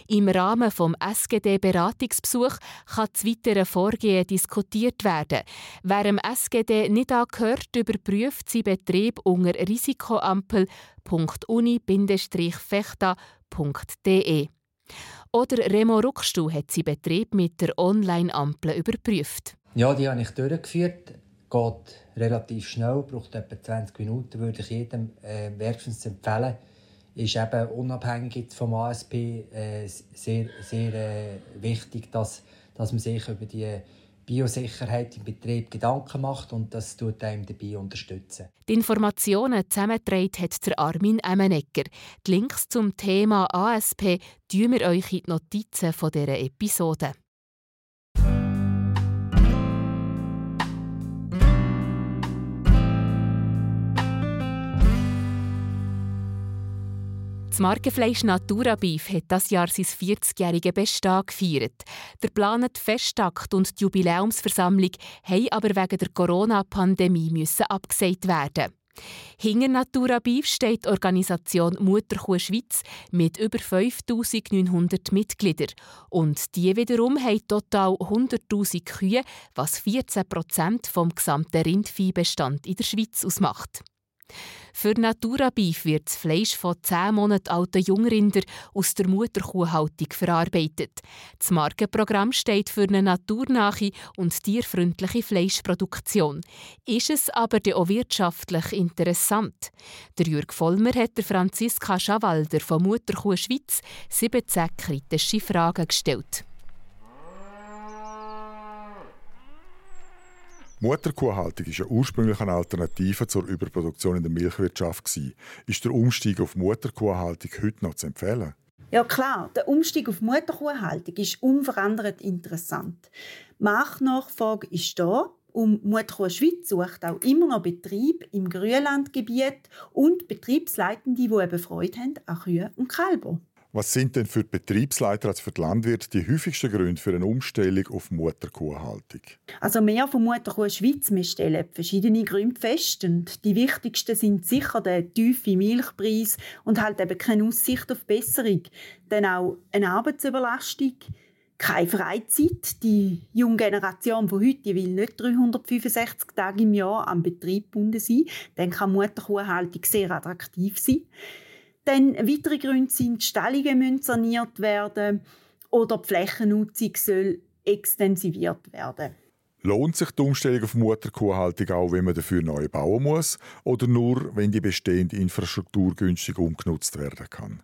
Im Rahmen des SGD-Beratungsbesuchs kann das weitere Vorgehen diskutiert werden. Wer dem SGD nicht angehört, überprüft sein Betrieb unter risikoampel.uni-fechta.de. Oder Remo Ruckstuhl hat seinen Betrieb mit der Online-Ampel überprüft. Ja, die habe ich durchgeführt. Geht relativ schnell, braucht etwa 20 Minuten, würde ich jedem äh, wärmstens empfehlen. Ist eben unabhängig vom ASP äh, sehr, sehr äh, wichtig, dass, dass man sich über die Biosicherheit im Betrieb Gedanken macht und das tut einem dabei unterstützen. Die Informationen zusammengetragen hat der Armin Emmenegger. Die Links zum Thema ASP tun wir euch in die Notizen dieser Episode. Das Markenfleisch Natura Beef hat das Jahr sein 40-jähriges Bestehen gefeiert. Der geplante Festtakt und die Jubiläumsversammlung mussten aber wegen der Corona-Pandemie abgesagt werden. Hinter Natura Beef steht die Organisation Mutterkuh Schweiz mit über 5900 Mitgliedern. Und die wiederum haben total 100.000 Kühe, was 14 Prozent vom gesamten Rindviehbestand in der Schweiz ausmacht. Für Natura Beef wird das Fleisch von 10 Monaten alten Jungrindern aus der Mutterkuhhaltung verarbeitet. Das Markenprogramm steht für eine naturnahe und tierfreundliche Fleischproduktion. Ist es aber auch wirtschaftlich interessant? Der Jürg Vollmer hat der Franziska Schawalder von Mutterkuh Schweiz 17 kritische Fragen gestellt. Mutterkuhhaltung war ja ursprünglich eine Alternative zur Überproduktion in der Milchwirtschaft. Ist der Umstieg auf Mutterkuhhaltung heute noch zu empfehlen? Ja klar, der Umstieg auf Mutterkuhhaltung ist unverändert interessant. Marktnachfrage ist da und Mutterkuh Schweiz sucht auch immer noch Betrieb im Grünlandgebiet und Betriebsleitende, die eben Freude haben an Kühen und Kälber. Was sind denn für die Betriebsleiter als für die Landwirte die häufigsten Gründe für eine Umstellung auf Mutterkuhhaltung? Also mehr von Mutterkuh Schweiz. Wir stellen verschiedene Gründe fest. Und die wichtigsten sind sicher der tiefe Milchpreis und halt eben keine Aussicht auf Besserung. Dann auch eine Arbeitsüberlastung, keine Freizeit. Die junge Generation von heute will nicht 365 Tage im Jahr am Betrieb gebunden sein. Dann kann Mutterkuhhaltung sehr attraktiv sein. Dann weitere Gründe sind, die Stallungen müssen saniert werden oder die Flächennutzung soll extensiviert werden. Lohnt sich die Umstellung auf Mutterkuhhaltung auch, wenn man dafür neu bauen muss, oder nur, wenn die bestehende Infrastruktur günstig umgenutzt werden kann?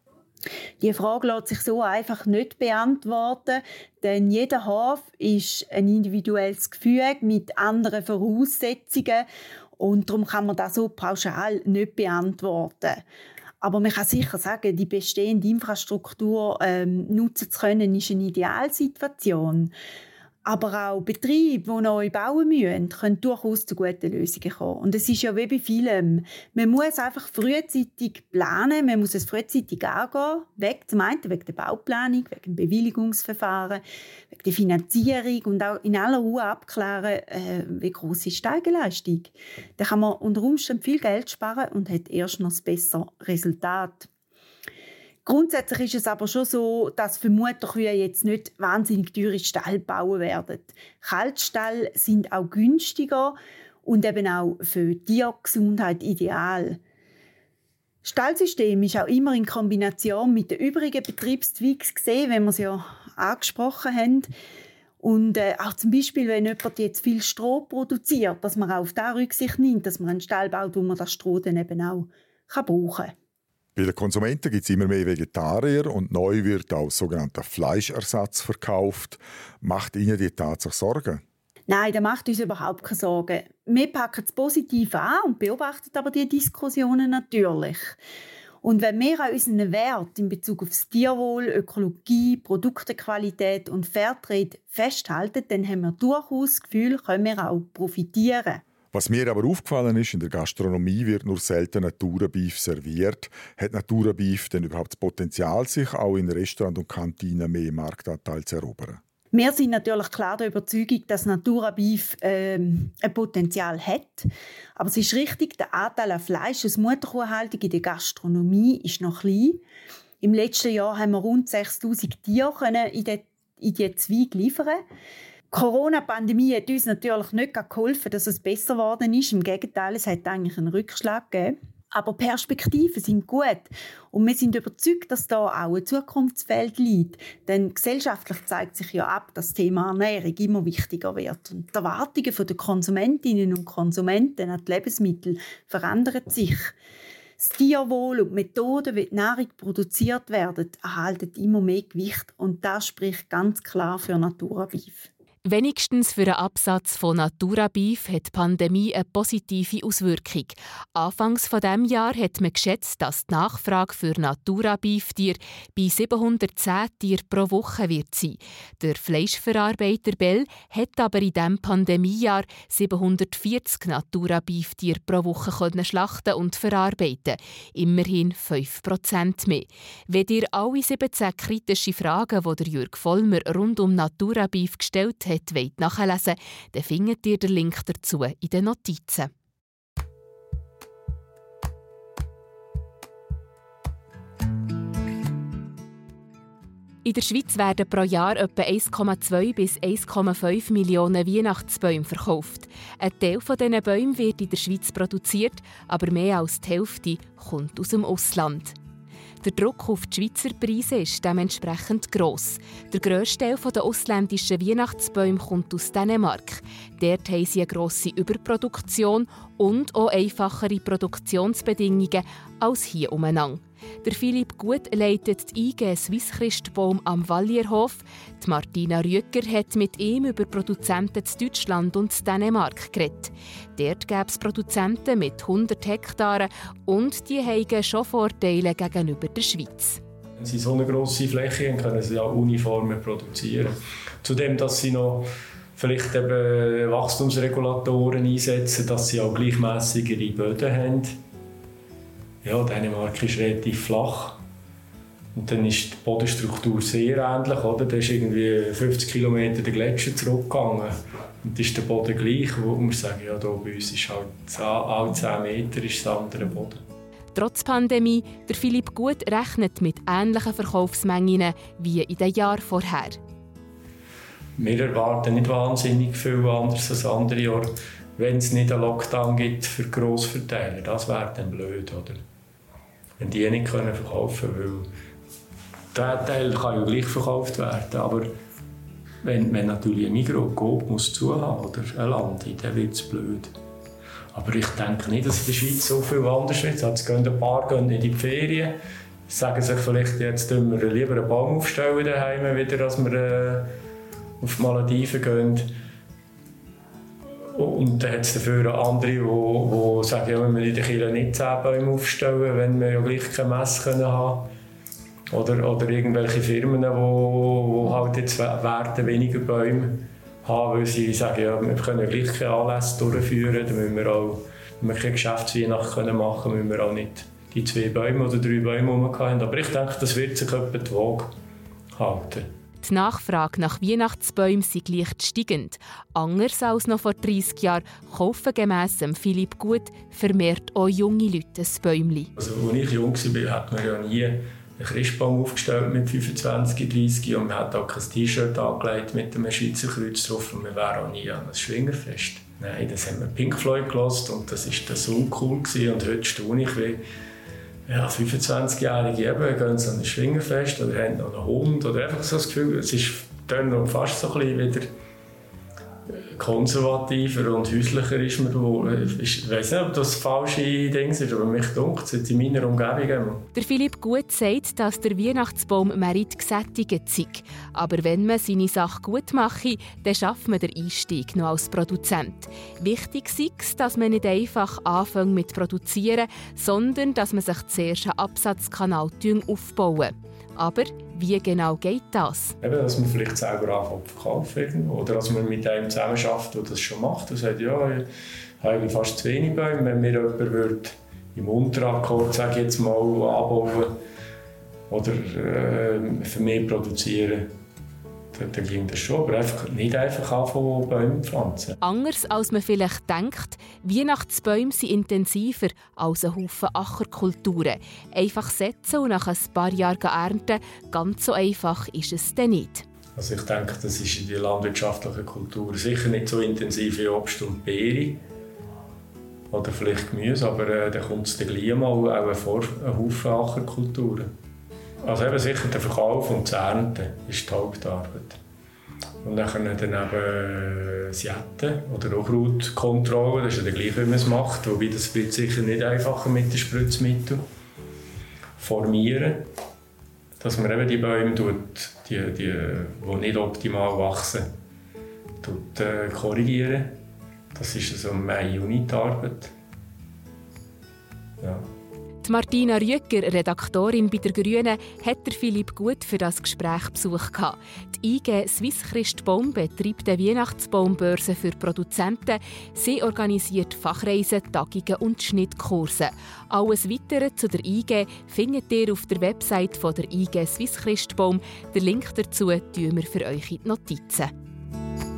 Die Frage lässt sich so einfach nicht beantworten, denn jeder Hof ist ein individuelles Gefüge mit anderen Voraussetzungen und darum kann man das so pauschal nicht beantworten. Aber man kann sicher sagen, die bestehende Infrastruktur ähm, nutzen zu können, ist eine Idealsituation. Aber auch Betriebe, die neu bauen müssen, können durchaus zu guten Lösungen kommen. Und es ist ja wie bei vielem. Man muss einfach frühzeitig planen, man muss es frühzeitig angehen. Weg zum einen wegen der Bauplanung, wegen dem Bewilligungsverfahren, wegen der Finanzierung und auch in aller Ruhe abklären, äh, wie groß ist die Eigenleistung. Dann kann man unter Umständen viel Geld sparen und hat erst noch ein besseres Resultat. Grundsätzlich ist es aber schon so, dass für Mutterkühe jetzt nicht wahnsinnig teure Stall bauen werden. Kaltstall sind auch günstiger und eben auch für die Tiergesundheit ideal. Stallsystem ist auch immer in Kombination mit den übrigen Betriebszweigen gesehen, wenn wir es ja angesprochen haben. Und äh, auch zum Beispiel, wenn jemand jetzt viel Stroh produziert, dass man auch auf das Rücksicht nimmt, dass man einen Stall baut, wo man das Stroh dann eben auch kann brauchen kann. Bei den Konsumenten gibt es immer mehr Vegetarier und neu wird auch sogenannter Fleischersatz verkauft. Macht Ihnen die Tatsache Sorgen? Nein, das macht uns überhaupt keine Sorgen. Wir packen es positiv an und beobachten aber die Diskussionen natürlich. Und wenn wir an unseren Wert in Bezug auf das Tierwohl, Ökologie, Produktequalität und Fairtrade festhalten, dann haben wir durchaus das Gefühl, können wir auch profitieren. Was mir aber aufgefallen ist, in der Gastronomie wird nur selten Naturbeef serviert. Hat Naturbeef denn überhaupt das Potenzial, sich auch in Restaurants und Kantinen mehr Marktanteil zu erobern? Wir sind natürlich klar der Überzeugung, dass Natura Beef ähm, ein Potenzial hat. Aber es ist richtig, der Anteil an Fleisch aus Mutterkuhhaltung in der Gastronomie ist noch klein. Im letzten Jahr haben wir rund 6000 Tiere in die, in die Zweige liefern. Corona-Pandemie hat uns natürlich nicht geholfen, dass es besser geworden ist. Im Gegenteil, es hat eigentlich einen Rückschlag gegeben. Aber Perspektiven sind gut und wir sind überzeugt, dass da auch ein Zukunftsfeld liegt. Denn gesellschaftlich zeigt sich ja ab, dass das Thema Ernährung immer wichtiger wird. Und die Erwartungen der Konsumentinnen und Konsumenten an die Lebensmittel verändern sich. Das Tierwohl und die Methoden, wie die Nahrung produziert werden, erhalten immer mehr Gewicht und das spricht ganz klar für Natura Beef. Wenigstens für den Absatz von Natura Beef hat die Pandemie eine positive Auswirkung. Anfangs von dem Jahr hat man geschätzt, dass die Nachfrage für Natura Beef Tier bei 710 Tier pro Woche wird sein. Der Fleischverarbeiter Bell hat aber in diesem Pandemiejahr 740 Natura Beef Tier pro Woche können schlachten und verarbeiten. Immerhin 5% mehr. Wenn ihr alle 17 kritischen Fragen, die Jürg Vollmer rund um Natura Beef gestellt hat, hat, wollt nachlesen dann findet ihr den Link dazu in den Notizen. In der Schweiz werden pro Jahr etwa 1,2 bis 1,5 Millionen Weihnachtsbäume verkauft. Ein Teil dieser Bäume wird in der Schweiz produziert, aber mehr als die Hälfte kommt aus dem Ausland. Der Druck auf die Schweizer Preise ist dementsprechend gross. Der grösste Teil der ausländischen Weihnachtsbäume kommt aus Dänemark. Dort haben sie eine grosse Überproduktion und auch einfachere Produktionsbedingungen als hier umeinander. Der Philipp Gut leitet die IG Swiss Christbaum am Wallierhof. Die Martina Rüeger hat mit ihm über Produzenten in Deutschland und Dänemark geredet. Dort gäbe es Produzenten mit 100 Hektaren und die haben schon Vorteile gegenüber der Schweiz. Wenn sie so eine grosse Fläche haben, können sie auch Uniformen produzieren. Zudem, dass sie noch vielleicht eben Wachstumsregulatoren einsetzen, dass sie auch gleichmäßigere Böden haben ja, Dänemark ist relativ flach. Und dann ist die Bodenstruktur sehr ähnlich. Oder? Da ist irgendwie 50 km der Gletscher zurückgegangen. Und ist der Boden gleich, wo man sagen, ja, hier bei uns ist halt alle 10 Meter ist das andere Boden. Trotz Pandemie, der Philipp Gut rechnet mit ähnlichen Verkaufsmengen wie in den Jahren vorher. Wir erwarten nicht wahnsinnig viel anders als andere Jahre, wenn es nicht einen Lockdown gibt für Grossverteiler. Das wäre dann blöd, oder? Wenn die nicht können verkaufen. Weil der Teil kann ja gleich verkauft werden. Aber wenn, wenn natürlich ein Migros Coop muss zuhaben oder ein Land, dann wird es blöd. Aber ich denke nicht, dass in der Schweiz so viel anders ist. Jetzt gehen ein paar gehen in die Ferien, sagen sich vielleicht, jetzt tun wir lieber einen Baum aufstellen daheim, wieder, als wir äh, auf die Malediven gehen. Und dann hat es dafür andere, die, die sagen, ja, wir in der Kirche nicht zehn Bäume aufstellen, wenn wir ja gleich kein Mess können haben oder, oder irgendwelche Firmen, die, die halt jetzt werden weniger Bäume haben, weil sie sagen, ja, wir können gleich keine Anlässe durchführen, dann müssen wir auch, wenn wir keine Geschäftsweihnacht machen können, müssen wir auch nicht die zwei Bäume oder drei Bäume, die wir haben. Aber ich denke, das wird sich etwa die Waage halten. Die Nachfrage nach Weihnachtsbäumen sei leicht steigend. Anders als noch vor 30 Jahren kaufen gemäss Philipp Gut vermehrt auch junge Leute ein Bäumchen. Also, als ich jung war, hat man ja nie einen Christbaum aufgestellt mit 25, 30 und man hat auch kein T-Shirt angelegt mit einem Schweizer Kreuz drauf und man wäre auch nie an einem Schwingerfest. Nein, das haben wir Pink Floyd gelost und das war so cool gewesen. und heute staune ich, wie ja, 25-Jährige eben, gehen so ein Schwingerfest oder haben noch einen Hund oder einfach so das Gefühl, es ist dann fast so ein bisschen wieder konservativer und häuslicher ist man. Wo, ich weiß nicht, ob das falsche Ding ist, aber mich dunkt es in meiner Umgebung. Der Philipp Gut sagt, dass der Weihnachtsbaum Merit gesättigt sei. Aber wenn man seine Sache gut mache, dann schafft man den Einstieg noch als Produzent. Wichtig ist, dass man nicht einfach anfängt mit Produzieren, sondern dass man sich zuerst einen Absatzkanal aufbauen. Aber wie genau geht das? Eben, dass man vielleicht selber anfängt zu verkaufen. Oder dass man mit einem zusammenarbeitet, der das schon macht und sagt, ja, ich habe fast zu wenig Bäume. Wenn mir jemand würde im Unterakkord, sage ich jetzt mal, anbauen oder äh, für mich produzieren ging das schon, aber einfach, nicht einfach anfangen, Bäume pflanzen. Anders als man vielleicht denkt, Weihnachtsbäume sind intensiver als ein Haufen Ackerkulturen. Einfach setzen und nach ein paar Jahren ernten, ganz so einfach ist es dann nicht. Also ich denke, das ist in der landwirtschaftlichen Kultur sicher nicht so intensiv wie Obst und Beere. oder vielleicht Gemüse, aber äh, dann kommt es dann gleich mal auch ein Haufen Ackerkulturen. Also eben sicher der Verkauf und das Ernten ist die Hauptarbeit. Und dann dann eben äh, Sietten oder auch Krautkontrolle, das ist ja der gleich, wie man es macht, wobei das wird sicher nicht einfacher mit den Spritzmitteln. Formieren, dass man eben die Bäume tut, die, die, die nicht optimal wachsen, tut, äh, korrigieren. Das ist so eine Mai-Juni-Arbeit. Ja. Die Martina Rüeger, Redaktorin bei der Grünen, hat Philipp gut für das Gespräch Besuch gehabt. Die IG Swiss Christ Baum betreibt eine Weihnachtsbaumbörse für Produzenten. Sie organisiert Fachreisen, Tagungen und Schnittkurse. Alles Weitere zu der IG findet ihr auf der Website von der IG Swiss Christ Baum. Den Link dazu tun wir für euch in die Notizen.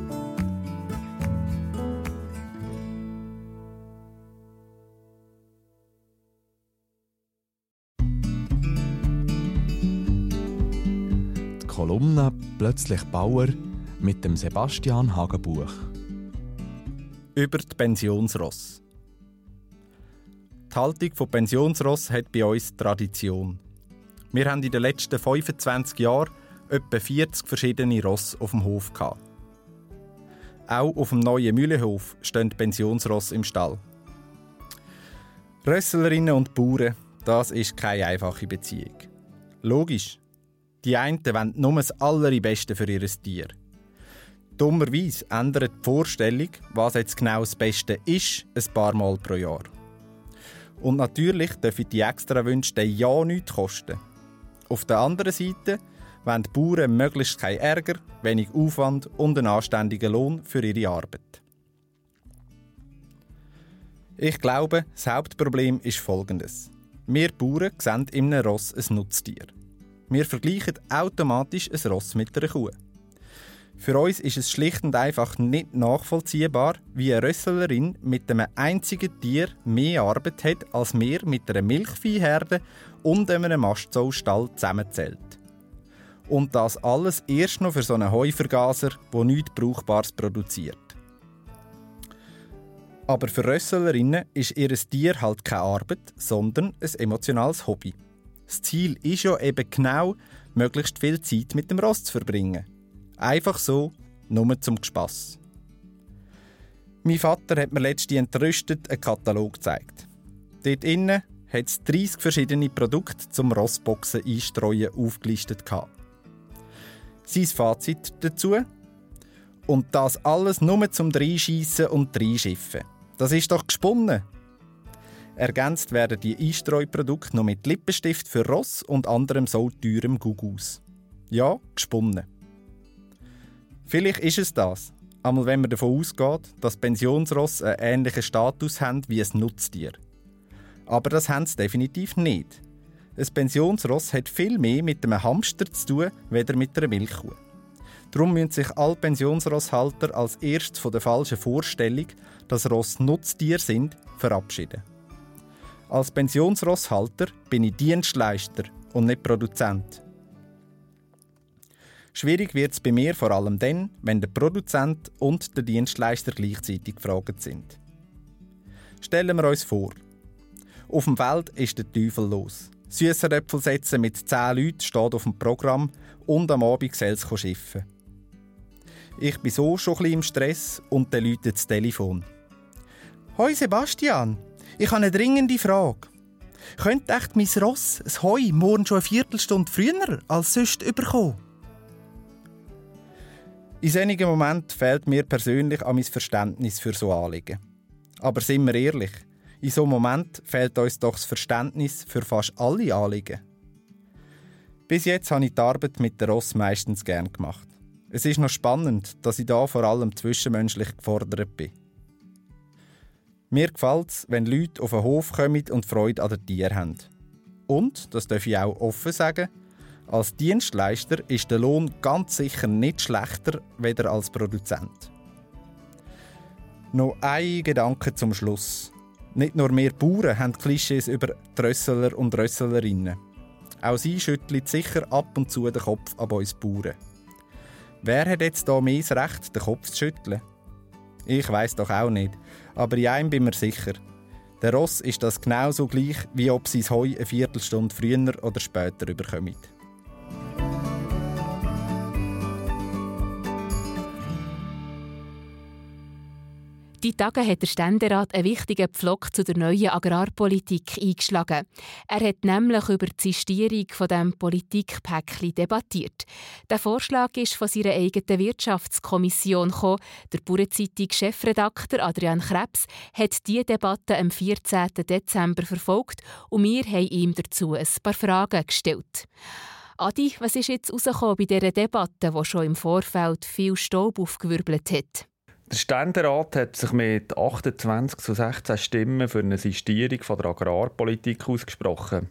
Kolumne «Plötzlich Bauer» mit dem Sebastian Hagenbuch. Über die Pensionsross. Die Haltung von Pensionsross hat bei uns Tradition. Wir haben in den letzten 25 Jahren etwa 40 verschiedene Ross auf dem Hof gehabt. Auch auf dem neuen Mühlehof stehen Pensionsross im Stall. Rösslerinnen und Bauern, das ist keine einfache Beziehung. Logisch, die einen wollen nur das Allerbeste für ihr Tier. Dummerweise ändert die Vorstellung, was jetzt genau das Beste ist, ein paar Mal pro Jahr. Und natürlich dürfen die extra Wünsche ja nichts kosten. Auf der anderen Seite wollen die Bauern möglichst keinen Ärger, wenig Aufwand und einen anständigen Lohn für ihre Arbeit. Ich glaube, das Hauptproblem ist folgendes. Wir Bauern sehen in einem Ross ein Nutztier. Wir vergleichen automatisch ein Ross mit einer Kuh. Für uns ist es schlicht und einfach nicht nachvollziehbar, wie eine Rösslerin mit einem einzigen Tier mehr Arbeit hat, als wir mit einer Milchviehherde und einem Mastzollstall zusammenzählt. Und das alles erst noch für so einen Heuvergaser, der nichts Brauchbares produziert. Aber für Rösslerinnen ist ihr Tier halt keine Arbeit, sondern ein emotionales Hobby. Das Ziel ist ja eben genau, möglichst viel Zeit mit dem Ross zu verbringen. Einfach so, nur zum Spass. Mein Vater hat mir letztens entrüstet einen Katalog gezeigt. Dort innen hat es 30 verschiedene Produkte zum Rossboxen einstreuen aufgelistet. Sein Fazit dazu? Und das alles nur zum Dreischiessen und Dreischiffen. Das ist doch gesponnen. Ergänzt werden die Einstreuprodukte noch mit Lippenstift für Ross und anderem so teurem Gugus. Ja, gesponnen. Vielleicht ist es das, einmal wenn man davon ausgeht, dass Pensionsross einen ähnlichen Status haben wie ein Nutztier. Aber das haben sie definitiv nicht. Ein Pensionsross hat viel mehr mit einem Hamster zu tun, weder mit einer Milchkuh. Darum müssen sich alle Pensionsrosshalter als erstes von der falschen Vorstellung, dass Ross Nutztiere sind, verabschieden. Als Pensionsrosshalter bin ich Dienstleister und nicht Produzent. Schwierig wird es bei mir vor allem dann, wenn der Produzent und der Dienstleister gleichzeitig gefragt sind. Stellen wir uns vor, auf dem Feld ist der Teufel los. Süßeröpfel setzen mit 10 Leuten steht auf dem Programm und am Abend soll es schiffen. Ich bin so schon ein bisschen im Stress und dann läutet das Telefon. Hoi Sebastian, ich habe eine dringende Frage. Könnte echt mein Ross das Heu morgen schon eine Viertelstunde früher als sonst überkommen? In solchen Momenten fehlt mir persönlich an mein Verständnis für so Anliegen. Aber sind wir ehrlich, in so einem Moment fehlt uns doch das Verständnis für fast alle Anliegen. Bis jetzt habe ich die Arbeit mit der Ross meistens gern gemacht. Es ist noch spannend, dass ich da vor allem zwischenmenschlich gefordert bin. Mir gefällt es, wenn Leute auf den Hof kommen und Freude an den Tieren haben. Und, das darf ich auch offen sagen, als Dienstleister ist der Lohn ganz sicher nicht schlechter weder als Produzent. Noch ein Gedanke zum Schluss. Nicht nur wir Bauern haben Klischees über Drösseler und Drösselerinnen. Auch sie schütteln sicher ab und zu den Kopf an uns Bauern. Wer hat jetzt da mehr das Recht, den Kopf zu schütteln? Ich weiß doch auch nicht. Aber in einem bin mir sicher. Der Ross ist das genauso gleich, wie ob sie das Heu eine Viertelstunde früher oder später überkommen. Die Tage hat der Ständerat einen wichtigen Pflock zu der neuen Agrarpolitik eingeschlagen. Er hat nämlich über die Sistierung von dem Politikpäckchen debattiert. Der Vorschlag ist von seiner eigenen Wirtschaftskommission gekommen. Der Bauernzeitung-Chefredakteur Adrian Krebs hat diese Debatte am 14. Dezember verfolgt und wir haben ihm dazu ein paar Fragen gestellt. Adi, was ist jetzt herausgekommen bei dieser Debatte, die schon im Vorfeld viel Staub aufgewirbelt hat? Der Ständerat hat sich mit 28 zu 16 Stimmen für eine Sistierung der Agrarpolitik ausgesprochen.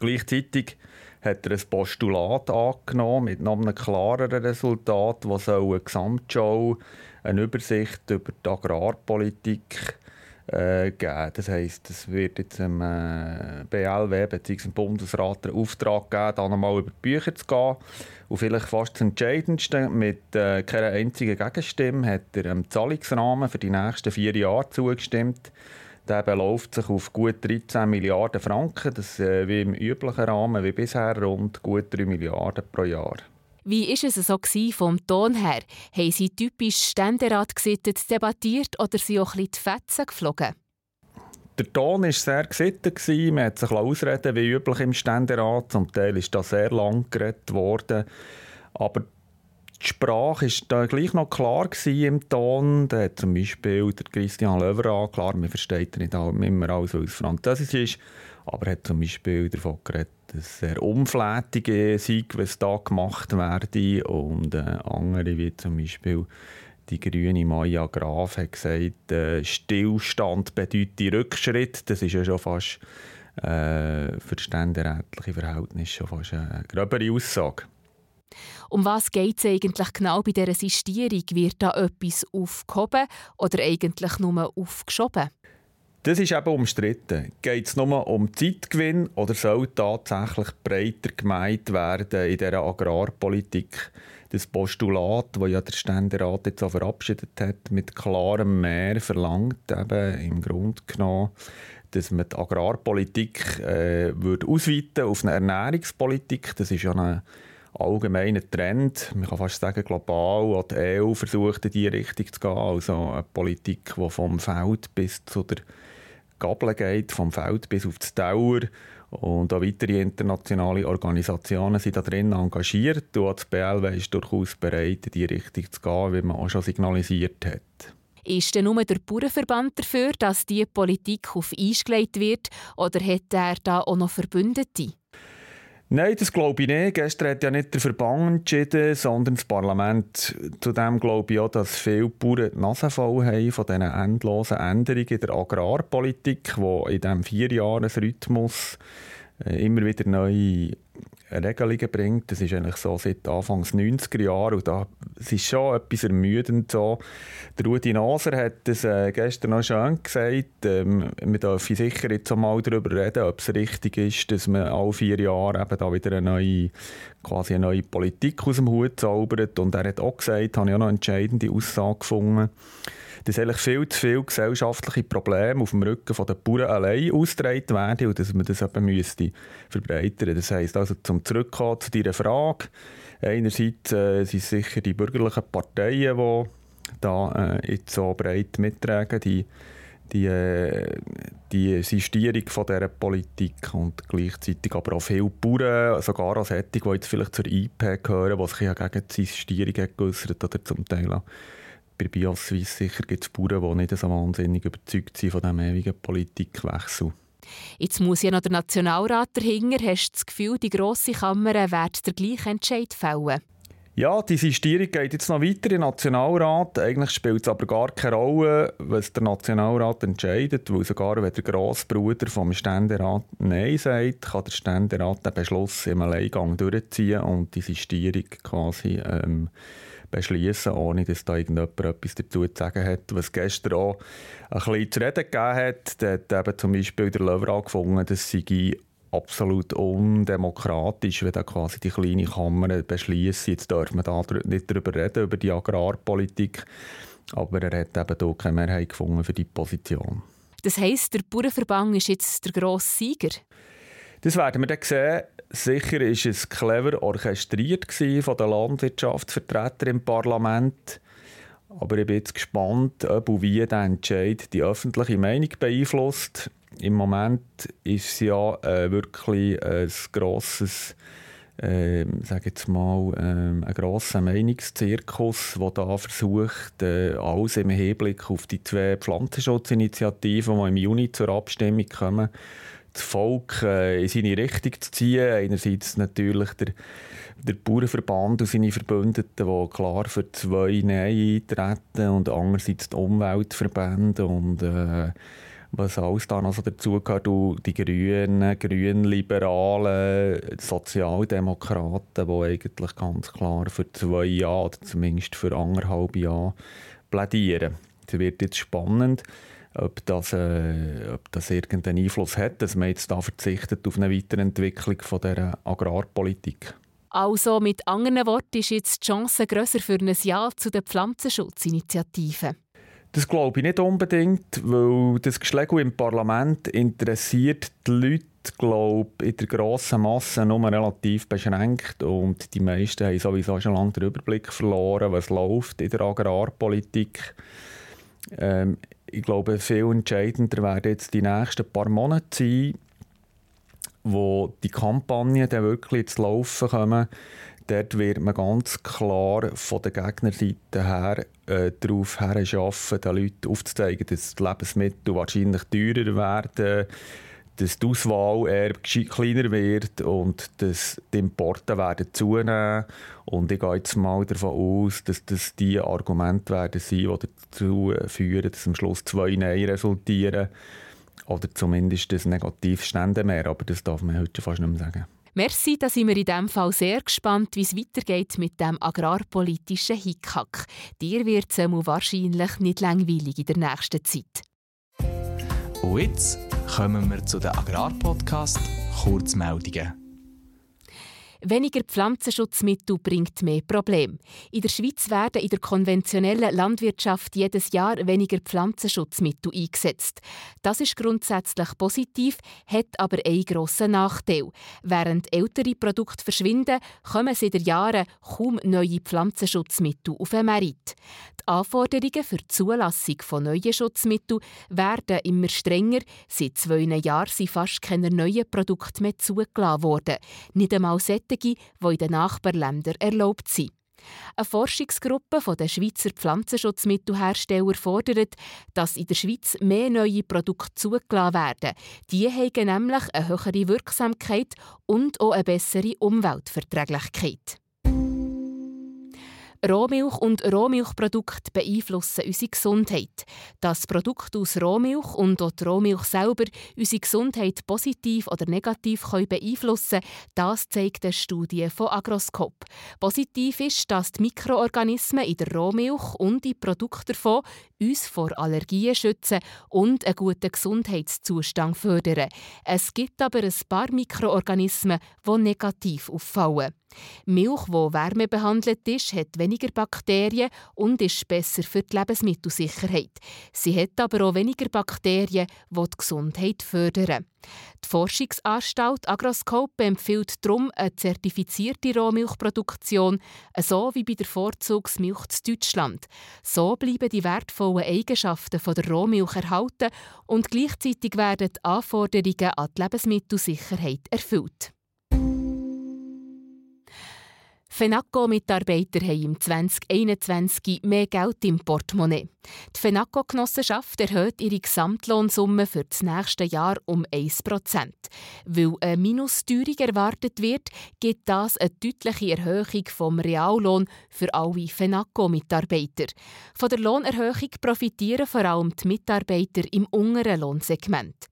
Gleichzeitig hat er ein Postulat angenommen mit einem klareren Resultat, das eine Gesamtschau, eine Übersicht über die Agrarpolitik äh, geben. Das heisst, es wird jetzt dem äh, BLW bzw. dem Bundesrat den Auftrag geben, da nochmal über die Bücher zu gehen. Und vielleicht fast das Entscheidendste, mit äh, keiner einzigen Gegenstimme hat er dem Zahlungsrahmen für die nächsten vier Jahre zugestimmt. Der beläuft sich auf gut 13 Milliarden Franken. Das äh, wie im üblichen Rahmen, wie bisher, rund gut 3 Milliarden pro Jahr. Wie war es so vom Ton her? Haben Sie typisch Ständerat gesittet debattiert oder sind auch ein die Fetzen geflogen? Der Ton war sehr gesittet. Man hat sich ausreden wie üblich im Ständerat. Zum Teil ist das sehr lang geredet worden. Aber die Sprache war da gleich noch klar im Ton. Da hat zum Beispiel der Christian Löwer klar, man versteht nicht immer alles, es Französisch ist, aber er hat zum Beispiel davon geredet, dass sehr umflätige sei, was da gemacht werde. Und äh, andere, wie zum Beispiel die grüne Maya Graf, hat gesagt, äh, Stillstand bedeutet Rückschritt. Das ist ja schon fast äh, für ständerätliche Verhältnisse schon fast eine gröbere Aussage. Um was geht es eigentlich genau bei dieser Sistierung? Wird da etwas aufgehoben oder eigentlich nur aufgeschoben? Das ist eben umstritten. Geht es nur um Zeitgewinn oder soll tatsächlich breiter gemeint werden in dieser Agrarpolitik? Das Postulat, das ja der Ständerat jetzt auch verabschiedet hat, mit klarem Mehr verlangt eben im Grunde genommen, dass man die Agrarpolitik äh, würde ausweiten auf eine Ernährungspolitik. Das ist ja ein allgemeiner Trend. Man kann fast sagen, global. Auch die EU versucht in diese Richtung zu gehen. Also eine Politik, die vom Feld bis zu der Gabel geht, vom Feld bis auf die Dauer. Und auch weitere internationale Organisationen sind da drin engagiert. Und das BLW ist durchaus bereit, in die Richtung zu gehen, wie man auch schon signalisiert hat. Ist denn nur der Bauernverband dafür, dass diese Politik auf Eis gelegt wird, oder hat er da auch noch Verbündete? Nein, das glaube ich nicht. Gestern hat ja nicht der Verband entschieden, sondern das Parlament. Zudem glaube ich auch, dass viele Bauern die Nase voll haben von diesen endlosen Änderungen in der Agrarpolitik, die in diesem Vierjahresrhythmus äh, immer wieder neue Regelungen bringt. Das ist eigentlich so seit Anfangs 90er Jahren und da es ist schon etwas ermüdend so. Der Rudi Naser hat es äh, gestern noch schön gesagt, ähm, wir dürfen sicher jetzt mal darüber reden, ob es richtig ist, dass man alle vier Jahre eben da wieder eine neue, quasi eine neue Politik aus dem Hut zaubert und er hat auch gesagt, habe ich auch noch eine entscheidende Aussage gefunden, dass eigentlich viel zu viele gesellschaftliche Probleme auf dem Rücken der Bauern allein ausgetragen werden und dass man das eben müsste verbreitern. Das heisst also, zum Zurückkommen zu deiner Frage, einerseits äh, sind sicher die bürgerlichen Parteien, die da äh, jetzt so breit mittragen, die die, äh, die Sistierung von dieser Politik und gleichzeitig aber auch viele Bauern, sogar auch solche, die jetzt vielleicht zur IP gehören, die sich ja gegen die Sistierung geäußert oder zum Teil auch bei BioSwiss sicher gibt es Bauern, die nicht so wahnsinnig überzeugt sind von diesem ewigen Politikwechsel. Jetzt muss ja noch der Nationalrat dahinter. Hast du das Gefühl, die grosse Kammer wird der gleichen Entscheid fällen? Ja, die Sistierung geht jetzt noch weiter im Nationalrat. Eigentlich spielt es aber gar keine Rolle, was der Nationalrat entscheidet, weil sogar wenn der Grossbruder vom Ständerat Nein sagt, kann der Ständerat den Beschluss im Alleingang durchziehen und die Sistierung quasi ähm, beschließen, ohne dass da irgendjemand etwas dazu zu sagen hat. Was gestern auch ein bisschen zu reden gegeben hat, da hat eben zum Beispiel der Löwer angefangen, dass sie absolut undemokratisch, wenn da quasi die kleine Kammer beschließt. Jetzt dürfen wir da nicht darüber reden, über die Agrarpolitik. Aber er hat eben hier keine Mehrheit gefunden für die Position. Das heisst, der Bauernverband ist jetzt der grosse Sieger? Das werden wir dann sehen. Sicher war es clever orchestriert von den Landwirtschaftsvertretern im Parlament. Aber ich bin jetzt gespannt, ob und wie der Entscheid die öffentliche Meinung beeinflusst. Im Moment ist es ja äh, wirklich ein grosses, äh, sage jetzt mal, äh, ein grosser Meinungszirkus, der da versucht, äh, alles im Hinblick auf die zwei Pflanzenschutzinitiativen, die im Juni zur Abstimmung kommen, das Volk äh, in seine Richtung zu ziehen. Einerseits natürlich der, der Bauernverband und seine Verbündeten, die klar für zwei Nein eintreten und andererseits die Umweltverbände und äh, was alles dann also dazu gehört, die Grünen, Grünliberalen, Sozialdemokraten, die eigentlich ganz klar für zwei Jahre oder zumindest für anderthalb Jahre plädieren. Es wird jetzt spannend ob das, äh, ob das irgendeinen Einfluss hat, dass man jetzt da verzichtet auf eine Weiterentwicklung von der Agrarpolitik. Also mit anderen Worten ist jetzt die Chance grösser für ein Ja zu den Pflanzenschutzinitiativen. Das glaube ich nicht unbedingt, weil das Geschläge im Parlament interessiert die Leute glaube in der grossen Masse nur relativ beschränkt und die meisten haben sowieso schon lange den Überblick verloren, was läuft in der Agrarpolitik. Ähm, ich glaube, viel entscheidender werden jetzt die nächsten paar Monate sein, wo die Kampagnen dann wirklich ins Laufen kommen. Dort wird man ganz klar von der Gegnerseite her äh, darauf arbeiten, den Leuten aufzuzeigen, dass die Lebensmittel wahrscheinlich teurer werden, dass die Auswahl eher kleiner wird und dass die Importe werden zunehmen. Und ich gehe jetzt mal davon aus, dass das die Argumente werden sein, die dazu führen, dass am Schluss zwei Nein resultieren. Oder zumindest das negativ Stände mehr. Aber das darf man heute fast nicht mehr sagen. Merci, da sind wir in diesem Fall sehr gespannt, wie es weitergeht mit dem agrarpolitischen Hickhack. Dir wird es wahrscheinlich nicht langweilig in der nächsten Zeit. Und jetzt kommen wir zu den Agrarpodcast Kurzmeldungen. Weniger Pflanzenschutzmittel bringt mehr Probleme. In der Schweiz werden in der konventionellen Landwirtschaft jedes Jahr weniger Pflanzenschutzmittel eingesetzt. Das ist grundsätzlich positiv, hat aber einen grossen Nachteil. Während ältere Produkte verschwinden, kommen seit Jahren kaum neue Pflanzenschutzmittel auf den Markt. Die Anforderungen für die Zulassung von neuen Schutzmitteln werden immer strenger. Seit zwei Jahren sind fast keine neuen Produkte mehr zugelassen worden. Nicht einmal die in den Nachbarländern erlaubt sind. Eine Forschungsgruppe der Schweizer Pflanzenschutzmittelhersteller fordert, dass in der Schweiz mehr neue Produkte zugelassen werden. Die haben nämlich eine höhere Wirksamkeit und auch eine bessere Umweltverträglichkeit. Rohmilch und Rohmilchprodukte beeinflussen unsere Gesundheit. Das Produkt aus Rohmilch und auch die Rohmilch selber unsere Gesundheit positiv oder negativ können beeinflussen das zeigt eine Studie von Agroscope. Positiv ist, dass die Mikroorganismen in der Rohmilch und die Produkte davon uns vor Allergien schützen und einen guten Gesundheitszustand fördern. Es gibt aber ein paar Mikroorganismen, die negativ auffallen. Milch, die wärmebehandelt ist, hat weniger Bakterien und ist besser für die Lebensmittelsicherheit. Sie hat aber auch weniger Bakterien, die die Gesundheit fördern. Die Forschungsanstalt Agroscope empfiehlt darum eine zertifizierte Rohmilchproduktion, so wie bei der Vorzugsmilch zu Deutschland. So bleiben die wertvollen Eigenschaften der Rohmilch erhalten und gleichzeitig werden die Anforderungen an die Lebensmittelsicherheit erfüllt. FENACO-Mitarbeiter haben im 2021 mehr Geld im Portemonnaie. Die FENACO-Genossenschaft erhöht ihre Gesamtlohnsumme für das nächste Jahr um 1%. Weil eine Minusteuerung erwartet wird, gibt das eine deutliche Erhöhung vom Reallohn für alle FENACO-Mitarbeiter. Von der Lohnerhöhung profitieren vor allem die Mitarbeiter im unteren Lohnsegment.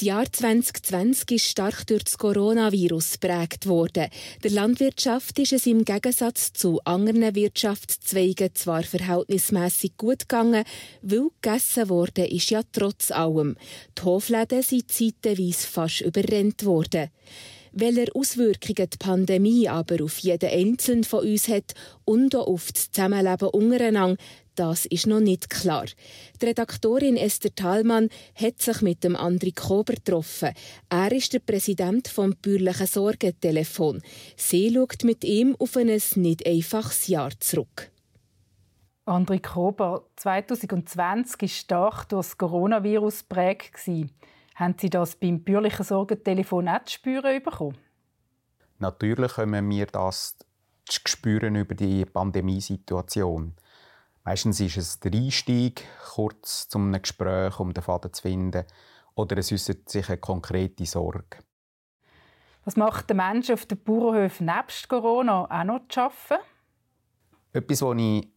Das Jahr 2020 ist stark durch das Coronavirus geprägt worden. Der Landwirtschaft ist es im Gegensatz zu anderen Wirtschaftszweigen zwar verhältnismäßig gut gegangen, weil gegessen wurde ist ja trotz allem. Die Hofläden sind zeitweise fast überrennt worden. Welche Auswirkungen die Pandemie aber auf jeden Einzelnen von uns hat und auch auf das Zusammenleben untereinander, das ist noch nicht klar. Die Redaktorin Esther Thalmann hat sich mit dem André Kober getroffen. Er ist der Präsident vom bürgerlichen Sorgentelefon. Sie schaut mit ihm auf ein nicht einfaches Jahr zurück. André Kober, 2020 war stark durch das Coronavirus prägt. Haben Sie das beim bürgerlichen Sorgentelefon auch zu spüren bekommen? Natürlich können wir das zu spüren über die Pandemiesituation. Meistens ist es der Einstieg, kurz zu einem Gespräch, um den Faden zu finden, oder es äußert sich eine konkrete Sorge. Was macht der Mensch auf den Bauernhöfen nebst Corona auch noch zu arbeiten? Etwas, was ich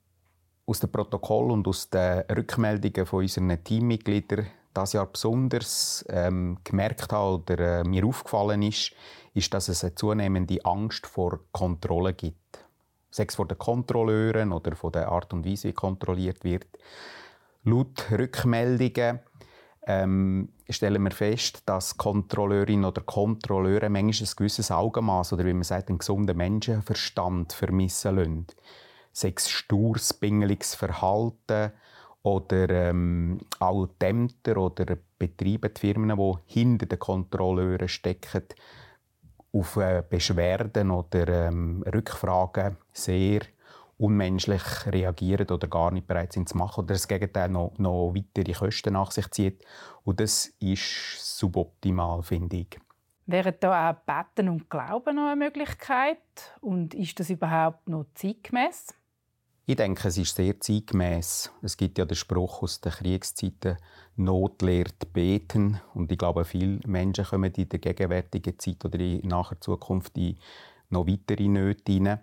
aus dem Protokoll und aus den Rückmeldungen von unseren Teammitgliedern das Jahr besonders ähm, gemerkt habe oder äh, mir aufgefallen ist, ist, dass es eine zunehmende Angst vor Kontrolle gibt. Sei es von den Kontrolleuren oder von der Art und Weise, wie kontrolliert wird. Laut Rückmeldungen ähm, stellen wir fest, dass Kontrolleurinnen oder Kontrolleure manchmal ein gewisses Augenmaß oder wie man sagt, einen gesunden Menschenverstand vermissen lassen. Sei es stures, pingeliges Verhalten, oder ähm, auch die Ämter oder Betriebe, die Firmen, die hinter den Kontrolleuren stecken, auf äh, Beschwerden oder ähm, Rückfragen sehr unmenschlich reagieren oder gar nicht bereit sind zu machen oder das Gegenteil noch, noch weitere Kosten nach sich zieht. Und das ist suboptimal, finde ich. Wären da auch Betten und Glauben noch eine Möglichkeit? Und ist das überhaupt noch zeitgemäß? Ich denke, es ist sehr zeitgemäß. Es gibt ja den Spruch aus den Kriegszeiten, Not lehrt beten. Und ich glaube, viele Menschen kommen in der gegenwärtigen Zeit oder in naher Zukunft in noch weitere Nöte hinein.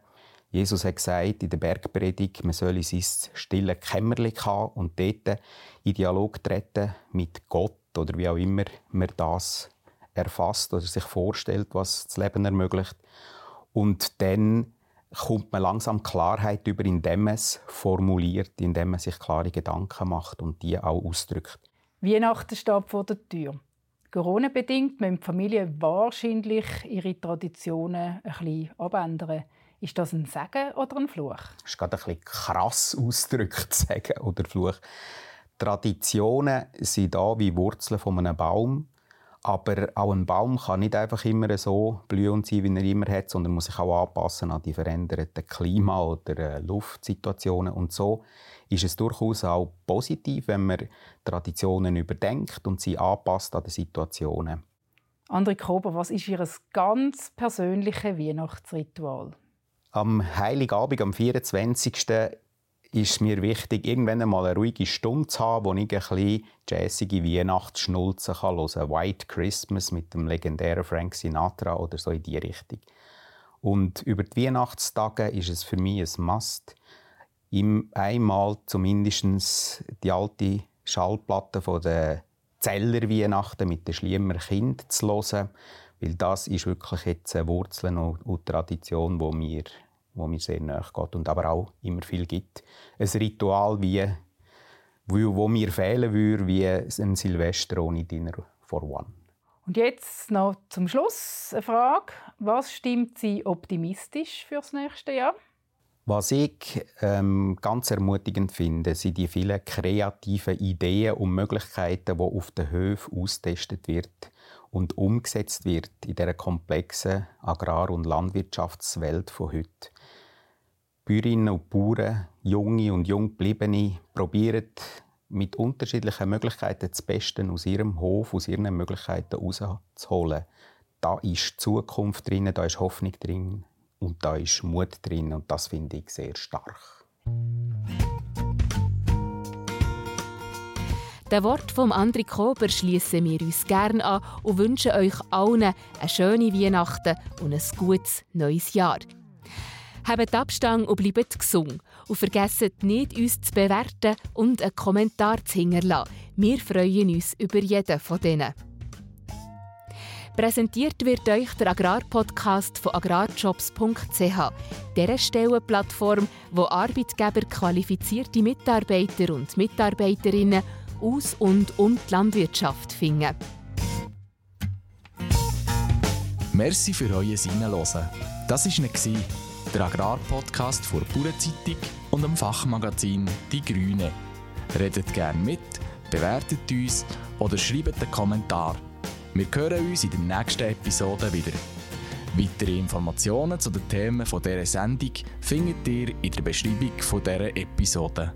Jesus hat gesagt in der Bergpredigt, man soll in sein stille Kämmerchen haben und dort in Dialog treten mit Gott oder wie auch immer man das erfasst oder sich vorstellt, was das Leben ermöglicht. Und dann kommt man langsam Klarheit über, indem man es formuliert, indem man sich klare Gedanken macht und die auch ausdrückt. Weihnachten steht vor der Tür. Corona-bedingt müssen die Familien wahrscheinlich ihre Traditionen ein bisschen abändern. Ist das ein Segen oder ein Fluch? Das ist gerade ein bisschen krass ausgedrückt, <laughs> Segen oder Fluch. Traditionen sind da wie Wurzeln von einem Baum. Aber auch ein Baum kann nicht einfach immer so blühend sein, wie er immer hat, sondern muss sich auch anpassen an die veränderten Klima- oder äh, Luftsituationen. Und so ist es durchaus auch positiv, wenn man Traditionen überdenkt und sie anpasst an die Situationen. André Kober, was ist Ihr ganz persönliches Weihnachtsritual? Am Heiligabend, am 24 ist mir wichtig, irgendwann einmal eine ruhige Stunde zu haben, wo ich ein bisschen jazzige Weihnachtsschnulzen hören kann. White Christmas mit dem legendären Frank Sinatra oder so in die Richtung. Und über die Weihnachtstage ist es für mich ein Must, ihm einmal zumindest die alte Schallplatte von der Zeller Weihnachten mit den Schliemer Kind zu hören, weil das ist wirklich jetzt eine Wurzel und Tradition, die mir wo mir sehr nahe geht und aber auch immer viel gibt. Ein Ritual, wie, wo mir fehlen würde, wie ein Silvester ohne Dinner for One. Und jetzt noch zum Schluss eine Frage. Was stimmt Sie optimistisch für das nächste Jahr? Was ich ähm, ganz ermutigend finde, sind die vielen kreativen Ideen und Möglichkeiten, die auf den Höfen austestet wird und umgesetzt wird in der komplexen Agrar- und Landwirtschaftswelt von heute. Bäuerinnen und Bauern, junge und junggebliebene, probieren mit unterschiedlichen Möglichkeiten das Beste aus ihrem Hof, aus ihren Möglichkeiten herauszuholen. Da ist Zukunft drin, da ist Hoffnung drin und da ist Mut drin und das finde ich sehr stark. Den Wort vom André Kober schließen wir uns gerne an und wünschen euch allen eine schöne Weihnachten und ein gutes neues Jahr. Habt Abstand und bleibt gesund. Und vergesst nicht, uns zu bewerten und einen Kommentar zu hinterlassen. Wir freuen uns über jeden von denen. Präsentiert wird euch der Agrarpodcast von agrarjobs.ch, der Stellenplattform, wo Arbeitgeber qualifizierte Mitarbeiter und Mitarbeiterinnen aus und um die Landwirtschaft finden. Merci für euer Hineinhören. Das war nicht der Agrarpodcast vor Bauernzeitung und dem Fachmagazin Die Grüne. Redet gerne mit, bewertet uns oder schreibt einen Kommentar. Wir hören uns in der nächsten Episode wieder. Weitere Informationen zu den Themen dieser Sendung findet ihr in der Beschreibung dieser Episode.